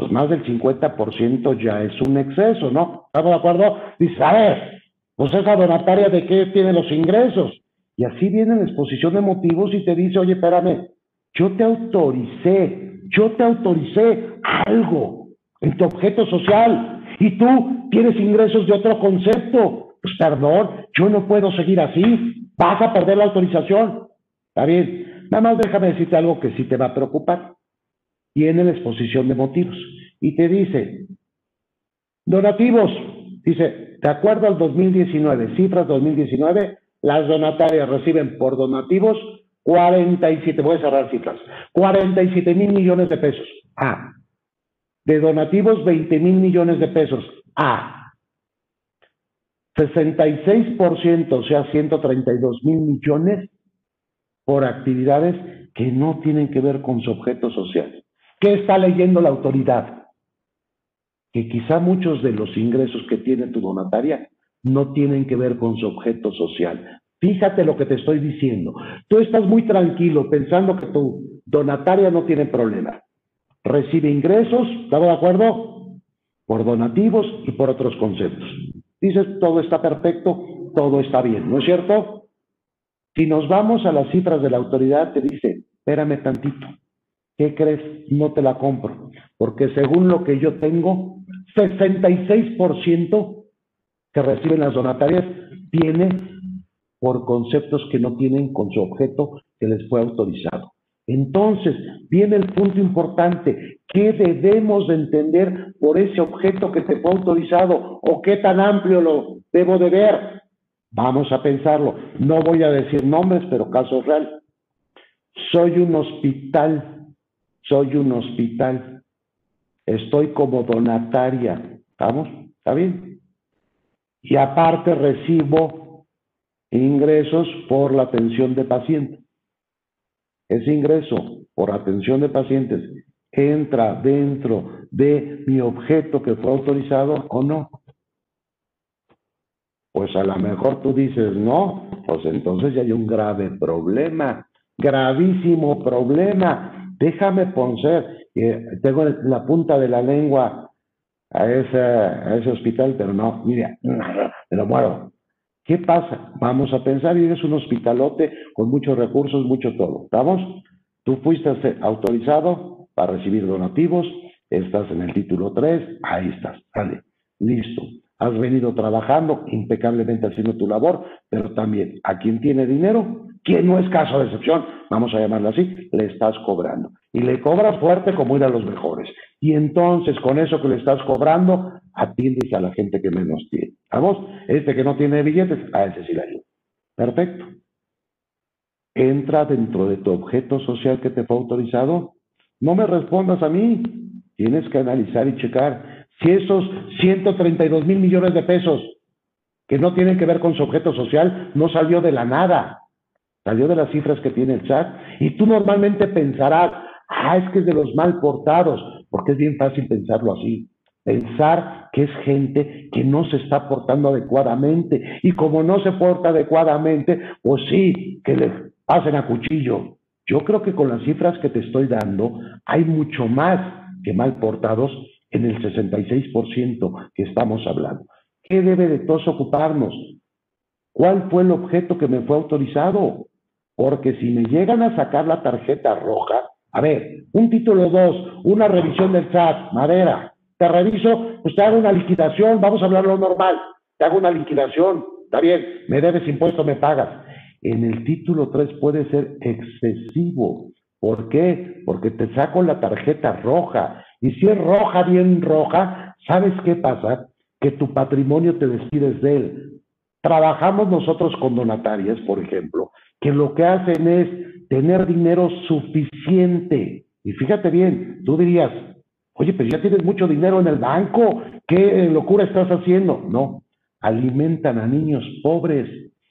pues más del 50% ya es un exceso, ¿no? ¿Estamos de acuerdo? Dice, a ver, pues esa donataria de qué tiene los ingresos. Y así viene la exposición de motivos y te dice, oye, espérame, yo te autoricé, yo te autoricé algo en tu objeto social y tú tienes ingresos de otro concepto. Pues perdón, yo no puedo seguir así, vas a perder la autorización. Está bien, nada más déjame decirte algo que sí te va a preocupar. Tiene la exposición de motivos y te dice, donativos, dice, de acuerdo al 2019, cifras 2019, las donatarias reciben por donativos 47, voy a cerrar cifras, 47 mil millones de pesos. A. De donativos, 20 mil millones de pesos. A. 66%, o sea, 132 mil millones por actividades que no tienen que ver con su objeto social. ¿Qué está leyendo la autoridad? Que quizá muchos de los ingresos que tiene tu donataria no tienen que ver con su objeto social. Fíjate lo que te estoy diciendo. Tú estás muy tranquilo pensando que tu donataria no tiene problema. Recibe ingresos, ¿estamos de acuerdo? Por donativos y por otros conceptos. Dices, todo está perfecto, todo está bien, ¿no es cierto? Si nos vamos a las cifras de la autoridad, te dice, espérame tantito. ¿Qué crees? No te la compro. Porque según lo que yo tengo, 66% que reciben las donatarias tiene por conceptos que no tienen con su objeto que les fue autorizado. Entonces, viene el punto importante, ¿qué debemos de entender por ese objeto que te fue autorizado o qué tan amplio lo debo de ver? Vamos a pensarlo. No voy a decir nombres, pero caso real. Soy un hospital, soy un hospital. Estoy como donataria. ¿Estamos? ¿Está bien? Y aparte recibo ingresos por la atención de pacientes. Ese ingreso por atención de pacientes entra dentro de mi objeto que fue autorizado o no. Pues a lo mejor tú dices no, pues entonces ya hay un grave problema, gravísimo problema. Déjame poner, tengo la punta de la lengua a ese, hospital, pero no, mira, me lo muero. ¿Qué pasa? Vamos a pensar, y eres un hospitalote con muchos recursos, mucho todo. ¿Estamos? Tú fuiste autorizado para recibir donativos, estás en el título 3, ahí estás, vale, listo. Has venido trabajando impecablemente haciendo tu labor, pero también a quien tiene dinero, quien no es caso de excepción, vamos a llamarlo así, le estás cobrando. Y le cobras fuerte como ir a los mejores. Y entonces con eso que le estás cobrando, atiendes a la gente que menos tiene. ¿Vamos? Este que no tiene billetes, a ese sí le ayuda. Perfecto. Entra dentro de tu objeto social que te fue autorizado. No me respondas a mí. Tienes que analizar y checar si esos 132 mil millones de pesos que no tienen que ver con su objeto social no salió de la nada. Salió de las cifras que tiene el chat. Y tú normalmente pensarás, ah, es que es de los mal portados, porque es bien fácil pensarlo así. Pensar que es gente que no se está portando adecuadamente y como no se porta adecuadamente, pues sí, que le pasen a cuchillo. Yo creo que con las cifras que te estoy dando hay mucho más que mal portados en el 66% que estamos hablando. ¿Qué debe de todos ocuparnos? ¿Cuál fue el objeto que me fue autorizado? Porque si me llegan a sacar la tarjeta roja, a ver, un título 2, una revisión del SAT, madera, te reviso, pues te hago una liquidación, vamos a hablarlo normal, te hago una liquidación, está bien, me debes impuesto, me pagas. En el título 3 puede ser excesivo. ¿Por qué? Porque te saco la tarjeta roja. Y si es roja, bien roja, ¿sabes qué pasa? Que tu patrimonio te despides de él. Trabajamos nosotros con donatarias, por ejemplo, que lo que hacen es tener dinero suficiente. Y fíjate bien, tú dirías, Oye, pero ya tienes mucho dinero en el banco, ¿qué locura estás haciendo? No, alimentan a niños pobres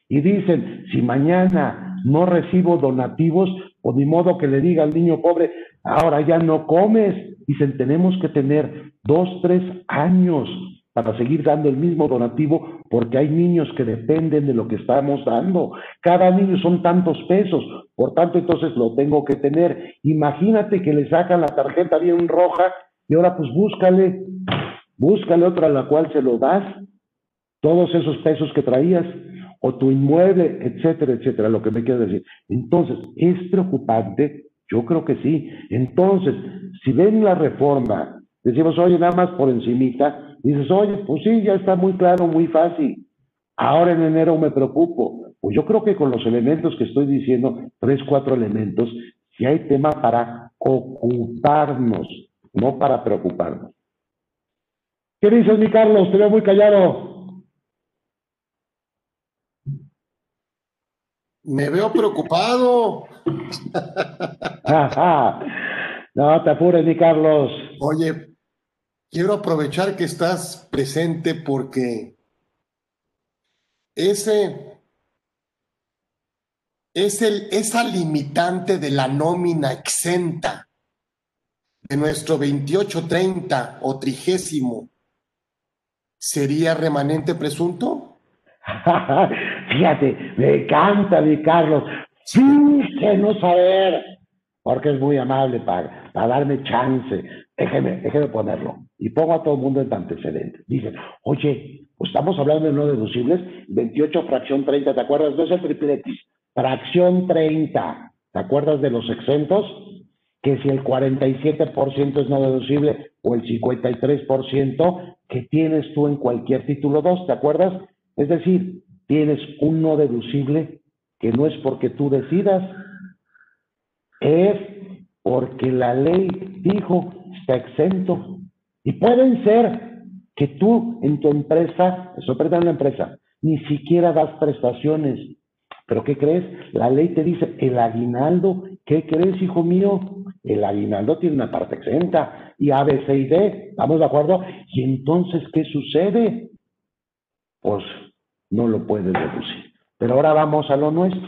y dicen, si mañana no recibo donativos, o ni modo que le diga al niño pobre, ahora ya no comes. Dicen, tenemos que tener dos, tres años para seguir dando el mismo donativo porque hay niños que dependen de lo que estamos dando. Cada niño son tantos pesos, por tanto entonces lo tengo que tener. Imagínate que le sacan la tarjeta bien roja y ahora pues búscale, búscale otra a la cual se lo das, todos esos pesos que traías, o tu inmueble, etcétera, etcétera, lo que me quiero decir. Entonces, ¿es preocupante? Yo creo que sí. Entonces, si ven la reforma, decimos, oye, nada más por encimita, dices, oye, pues sí, ya está muy claro, muy fácil. Ahora en enero me preocupo. Pues yo creo que con los elementos que estoy diciendo, tres, cuatro elementos, si hay tema para ocuparnos, no para preocuparnos. ¿Qué dices, mi Carlos? Te veo muy callado. Me veo preocupado. *laughs* no te apures, mi Carlos. Oye, quiero aprovechar que estás presente porque ese es el, esa limitante de la nómina exenta de nuestro 2830 o trigésimo sería remanente presunto? *laughs* Fíjate, me encanta, mi Carlos. Sí, que no saber, porque es muy amable para, para darme chance. Déjeme, déjeme ponerlo. Y pongo a todo el mundo en antecedente. Dicen, oye, pues estamos hablando de no deducibles, 28 fracción 30, ¿te acuerdas? No es el tripletis, fracción 30. ¿Te acuerdas de los exentos? Que si el 47% es no deducible o el 53% que tienes tú en cualquier título 2, ¿te acuerdas? Es decir, tienes un no deducible que no es porque tú decidas, es porque la ley dijo está exento. Y pueden ser que tú en tu empresa, eso perdón la empresa, ni siquiera das prestaciones. Pero ¿qué crees? La ley te dice, el aguinaldo, ¿qué crees, hijo mío? El aguinaldo tiene una parte exenta y A, B, C y D, ¿estamos de acuerdo? Y entonces, ¿qué sucede? Pues no lo puedes deducir. Pero ahora vamos a lo nuestro.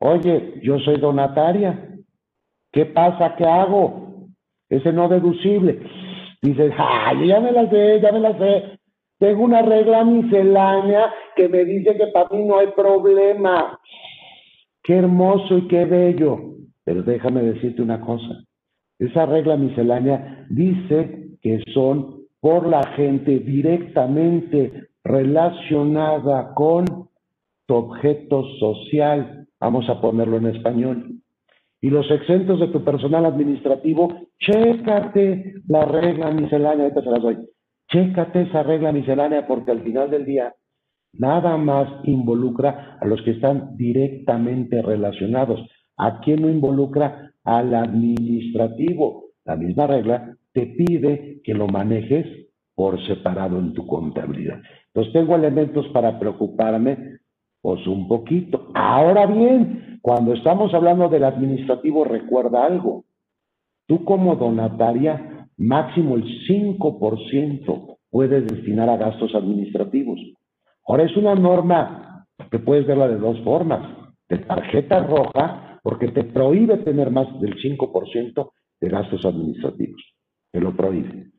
Oye, yo soy donataria. ¿Qué pasa? ¿Qué hago? Ese no deducible. Dices, ay, ya me la sé, ya me la sé. Tengo una regla miscelánea que me dice que para mí no hay problema. Qué hermoso y qué bello. Pero déjame decirte una cosa. Esa regla miscelánea dice que son por la gente directamente relacionada con tu objeto social, vamos a ponerlo en español. Y los exentos de tu personal administrativo, chécate la regla miscelánea, ahorita se las doy. Chécate esa regla miscelánea porque al final del día nada más involucra a los que están directamente relacionados. ¿A quién no involucra? Al administrativo. La misma regla te pide que lo manejes por separado en tu contabilidad. Entonces tengo elementos para preocuparme pues un poquito. Ahora bien, cuando estamos hablando del administrativo, recuerda algo. Tú como donataria, máximo el 5% puedes destinar a gastos administrativos. Ahora es una norma que puedes verla de dos formas. De tarjeta roja, porque te prohíbe tener más del 5% de gastos administrativos. Te lo prohíbe.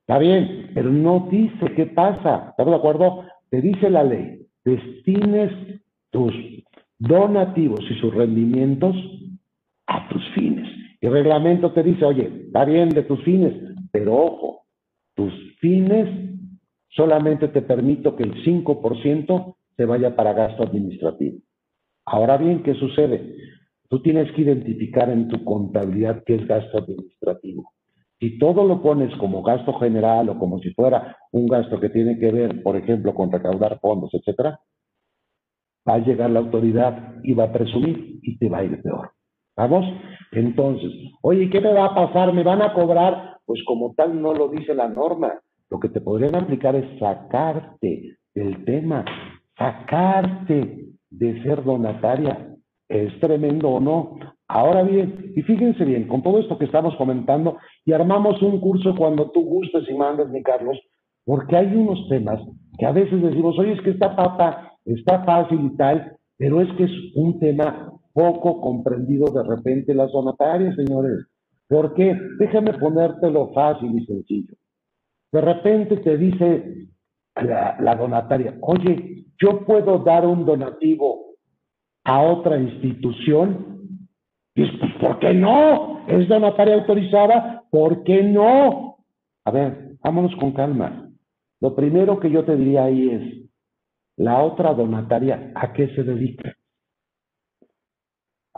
Está bien, pero no dice qué pasa. ¿Estás de acuerdo? Te dice la ley destines tus donativos y sus rendimientos a tus fines. El reglamento te dice, oye, está bien de tus fines, pero ojo, tus fines solamente te permito que el 5% se vaya para gasto administrativo. Ahora bien, ¿qué sucede? Tú tienes que identificar en tu contabilidad qué es gasto administrativo. Si todo lo pones como gasto general o como si fuera un gasto que tiene que ver, por ejemplo, con recaudar fondos, etcétera, va a llegar la autoridad y va a presumir y te va a ir peor. ¿Vamos? Entonces, oye, ¿qué me va a pasar? ¿Me van a cobrar? Pues como tal no lo dice la norma. Lo que te podrían aplicar es sacarte del tema, sacarte de ser donataria. ¿Es tremendo o no? Ahora bien, y fíjense bien, con todo esto que estamos comentando, y armamos un curso cuando tú gustes y mandes, mi Carlos, porque hay unos temas que a veces decimos, oye, es que esta papa está fácil y tal, pero es que es un tema poco comprendido de repente las donatarias, señores. Porque déjame ponértelo fácil y sencillo. De repente te dice la, la donataria. Oye, yo puedo dar un donativo a otra institución. Y es, pues, ¿por qué no? Es donataria autorizada, ¿por qué no? A ver, vámonos con calma. Lo primero que yo te diría ahí es, la otra donataria, ¿a qué se dedica?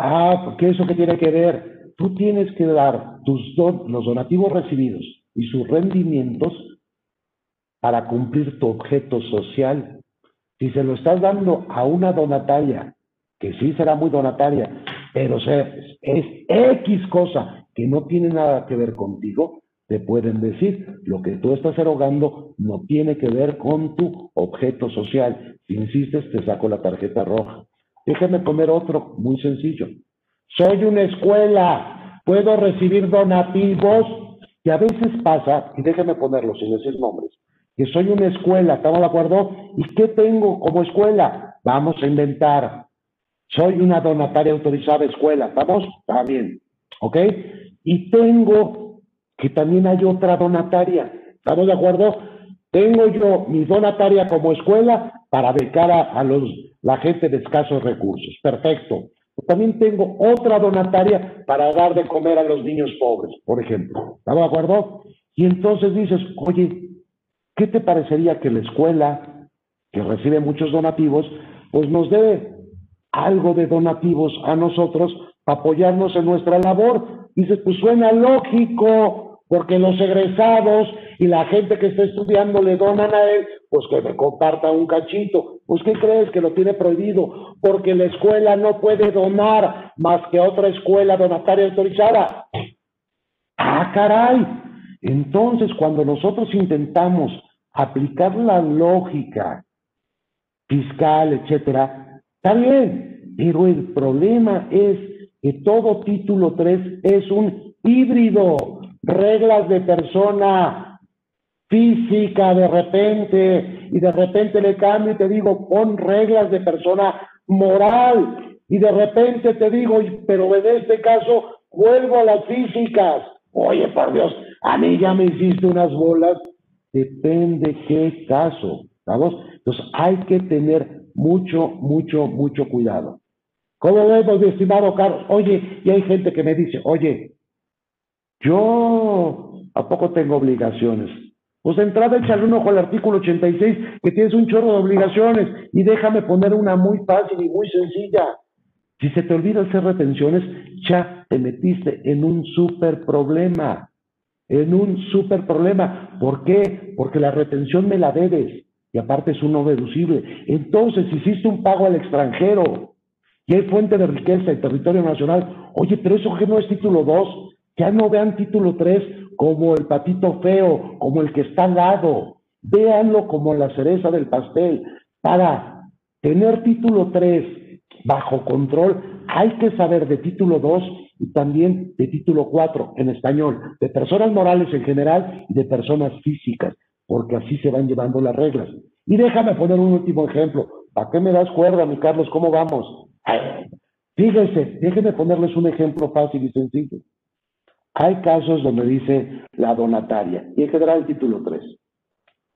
Ah, porque eso que tiene que ver, tú tienes que dar tus los donativos recibidos y sus rendimientos para cumplir tu objeto social. Si se lo estás dando a una donataria, que sí será muy donataria, pero es X cosa que no tiene nada que ver contigo, te pueden decir, lo que tú estás erogando no tiene que ver con tu objeto social. Si insistes, te saco la tarjeta roja. Déjame poner otro muy sencillo. Soy una escuela, puedo recibir donativos, y a veces pasa, y déjame ponerlo sin decir nombres, que soy una escuela, ¿estamos de acuerdo? ¿Y qué tengo como escuela? Vamos a inventar. Soy una donataria autorizada escuela, ¿estamos? Está ¿ok? Y tengo que también hay otra donataria. ¿Estamos de acuerdo? Tengo yo mi donataria como escuela para becar a, los, la gente de escasos recursos. Perfecto. También tengo otra donataria para dar de comer a los niños pobres, por ejemplo. ¿Estamos de acuerdo? Y entonces dices, oye, ¿qué te parecería que la escuela, que recibe muchos donativos, pues nos dé algo de donativos a nosotros para apoyarnos en nuestra labor? Dices, pues suena lógico, porque los egresados y la gente que está estudiando le donan a él, pues que me comparta un cachito. Pues ¿qué crees que lo tiene prohibido? Porque la escuela no puede donar más que otra escuela donataria autorizada. Ah, caray. Entonces, cuando nosotros intentamos aplicar la lógica fiscal, etcétera, está bien, pero el problema es que todo título 3 es un híbrido reglas de persona física de repente y de repente le cambio y te digo, pon reglas de persona moral y de repente te digo, pero en este caso vuelvo a las físicas. Oye, por Dios, a mí ya me hiciste unas bolas. Depende qué caso, ¿vamos? Entonces hay que tener mucho, mucho, mucho cuidado. ¿Cómo vemos, mi estimado Carlos? Oye, y hay gente que me dice, oye, yo, ¿a poco tengo obligaciones? Pues entrada échale un ojo al artículo 86, que tienes un chorro de obligaciones, y déjame poner una muy fácil y muy sencilla. Si se te olvida hacer retenciones, ya te metiste en un súper problema. En un súper problema. ¿Por qué? Porque la retención me la debes. Y aparte es un no deducible. Entonces, hiciste un pago al extranjero y hay fuente de riqueza y territorio nacional, oye, pero eso que no es título 2, ya no vean título 3 como el patito feo, como el que está al lado. Véanlo como la cereza del pastel. Para tener título 3 bajo control, hay que saber de título 2 y también de título 4 en español, de personas morales en general y de personas físicas, porque así se van llevando las reglas. Y déjame poner un último ejemplo. ¿Para qué me das cuerda, mi Carlos? ¿Cómo vamos? fíjense, déjenme ponerles un ejemplo fácil y sencillo. Hay casos donde dice la donataria y en general el título 3.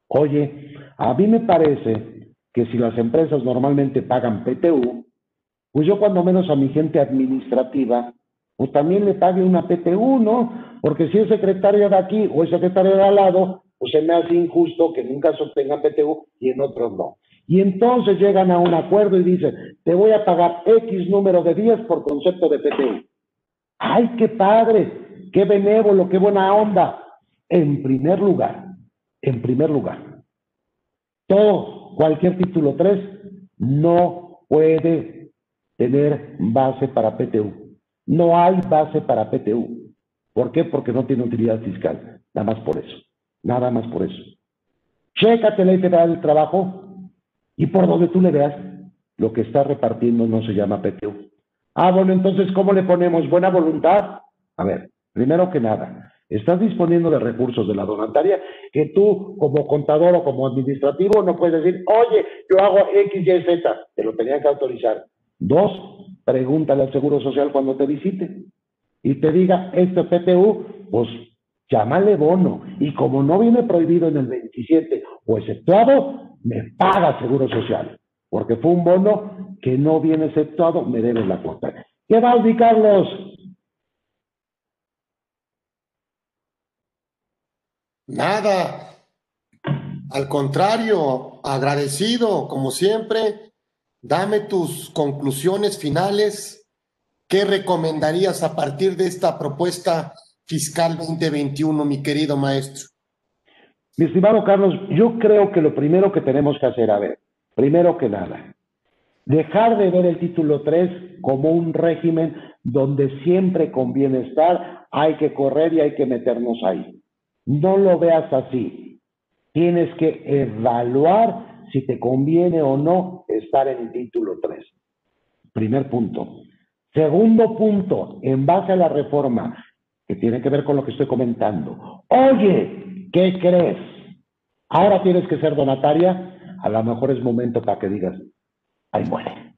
Oye, a mí me parece que si las empresas normalmente pagan PTU, pues yo cuando menos a mi gente administrativa, pues también le pague una PTU, ¿no? Porque si es secretaria de aquí o es secretaria de al lado, pues se me hace injusto que en un caso tenga PTU y en otros no. Y entonces llegan a un acuerdo y dicen, te voy a pagar X número de días por concepto de PTU. ¡Ay, qué padre! Qué benévolo, qué buena onda. En primer lugar, en primer lugar, todo, cualquier título 3 no puede tener base para PTU. No hay base para PTU. ¿Por qué? Porque no tiene utilidad fiscal. Nada más por eso. Nada más por eso. Chécate la federal del trabajo y por donde tú le veas, lo que está repartiendo no se llama PTU. Ah, bueno, entonces, ¿cómo le ponemos? ¿Buena voluntad? A ver, Primero que nada, estás disponiendo de recursos de la donataria que tú como contador o como administrativo no puedes decir, oye, yo hago X, Y, Z, te lo tenían que autorizar. Dos, pregúntale al Seguro Social cuando te visite y te diga, este PTU, pues llámale bono. Y como no viene prohibido en el 27 o exceptuado, me paga Seguro Social. Porque fue un bono que no viene exceptuado, me debe la cuota. ¿Qué va, Carlos? Nada. Al contrario, agradecido, como siempre. Dame tus conclusiones finales. ¿Qué recomendarías a partir de esta propuesta fiscal 2021, mi querido maestro? Mi estimado Carlos, yo creo que lo primero que tenemos que hacer, a ver, primero que nada, dejar de ver el título 3 como un régimen donde siempre conviene estar, hay que correr y hay que meternos ahí. No lo veas así. Tienes que evaluar si te conviene o no estar en el título 3. Primer punto. Segundo punto, en base a la reforma, que tiene que ver con lo que estoy comentando. Oye, ¿qué crees? Ahora tienes que ser donataria. A lo mejor es momento para que digas, ahí muere.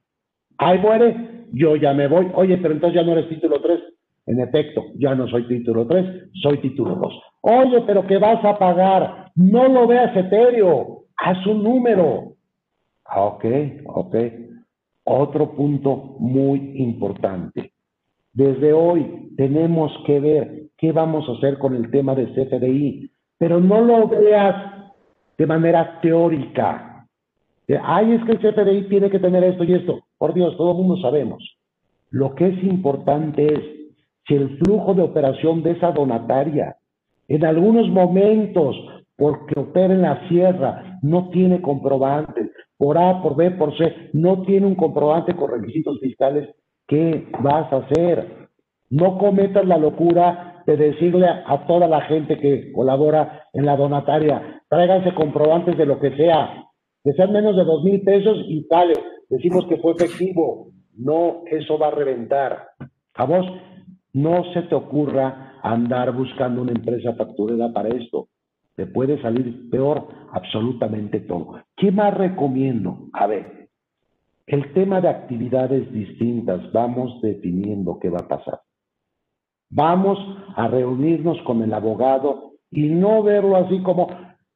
Ahí muere, yo ya me voy. Oye, pero entonces ya no eres título 3. En efecto, ya no soy título 3, soy título 2. Oye, pero ¿qué vas a pagar? No lo veas etéreo, haz un número. Ah, ok, ok. Otro punto muy importante. Desde hoy tenemos que ver qué vamos a hacer con el tema de CFDI, pero no lo veas de manera teórica. Ay, es que el CFDI tiene que tener esto y esto. Por Dios, todo el mundo sabemos. Lo que es importante es si el flujo de operación de esa donataria en algunos momentos, porque opera en la sierra, no tiene comprobantes, por A, por B, por C, no tiene un comprobante con requisitos fiscales, ¿qué vas a hacer? No cometas la locura de decirle a toda la gente que colabora en la donataria, tráiganse comprobantes de lo que sea, que sean menos de dos mil pesos y sale, decimos que fue efectivo. No, eso va a reventar. A vos no se te ocurra andar buscando una empresa facturera para esto. Te puede salir peor absolutamente todo. ¿Qué más recomiendo? A ver, el tema de actividades distintas, vamos definiendo qué va a pasar. Vamos a reunirnos con el abogado y no verlo así como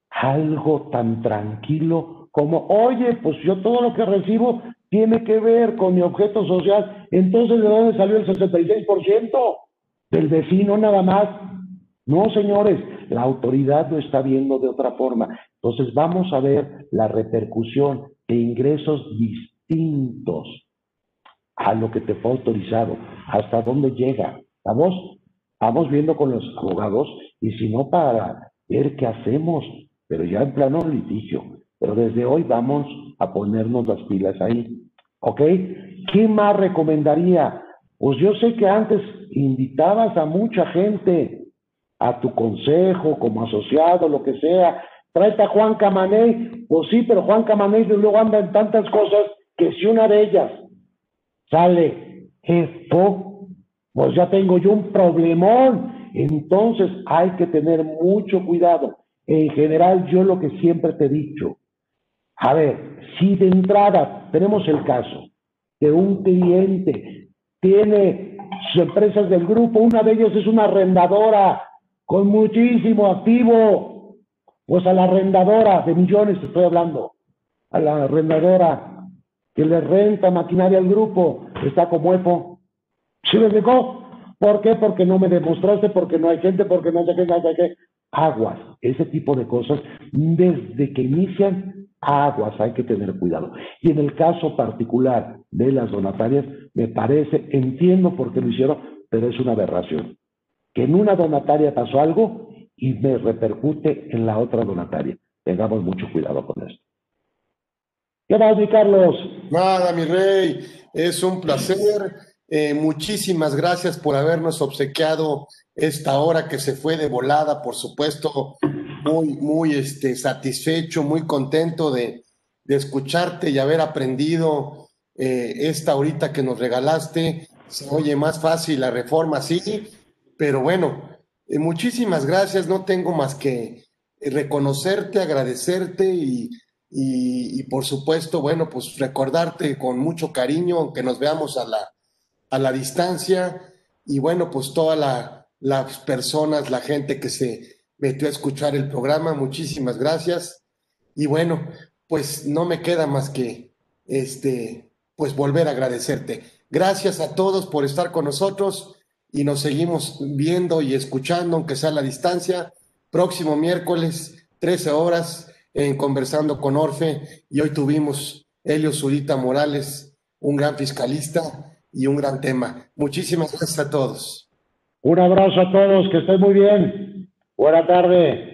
algo tan tranquilo como, oye, pues yo todo lo que recibo tiene que ver con mi objeto social, entonces ¿de dónde salió el 66%? del vecino nada más. No, señores, la autoridad lo está viendo de otra forma. Entonces vamos a ver la repercusión de ingresos distintos a lo que te fue autorizado, hasta dónde llega. Vamos, vamos viendo con los abogados y si no para ver qué hacemos, pero ya en plano litigio. Pero desde hoy vamos a ponernos las pilas ahí. ¿Ok? ¿Qué más recomendaría? Pues yo sé que antes invitabas a mucha gente a tu consejo, como asociado, lo que sea. Tráete a Juan Camaney. Pues sí, pero Juan Camaney luego anda en tantas cosas que si una de ellas sale esto, pues ya tengo yo un problemón. Entonces hay que tener mucho cuidado. En general, yo lo que siempre te he dicho, a ver, si de entrada tenemos el caso de un cliente tiene sus empresas del grupo, una de ellas es una arrendadora con muchísimo activo, pues a la arrendadora de millones estoy hablando, a la arrendadora que le renta maquinaria al grupo, está como EFO. ¿Sí me explicó? ¿Por qué? Porque no me demostraste, porque no hay gente, porque no sé qué, no sé qué. Aguas, ese tipo de cosas, desde que inician aguas, hay que tener cuidado. Y en el caso particular de las donatarias, me parece, entiendo por qué lo hicieron, pero es una aberración. Que en una donataria pasó algo y me repercute en la otra donataria. Tengamos mucho cuidado con esto. ¿Qué más, mi Carlos? Nada, mi rey, es un placer. Eh, muchísimas gracias por habernos obsequiado esta hora que se fue de volada, por supuesto, muy, muy este, satisfecho, muy contento de, escucharte y haber aprendido eh, esta horita que nos regalaste. Se oye más fácil la reforma, sí, pero bueno, eh, muchísimas gracias. No tengo más que reconocerte, agradecerte y, y, por supuesto, bueno, pues recordarte con mucho cariño, aunque nos veamos a la, a la distancia. Y bueno, pues toda la, las personas, la gente que se metió a escuchar el programa. Muchísimas gracias. Y bueno, pues no me queda más que este, pues volver a agradecerte. Gracias a todos por estar con nosotros y nos seguimos viendo y escuchando, aunque sea a la distancia. Próximo miércoles, 13 horas, en Conversando con Orfe. Y hoy tuvimos Helio Zurita Morales, un gran fiscalista y un gran tema. Muchísimas gracias a todos. Un abrazo a todos, que estén muy bien. Buena tarde.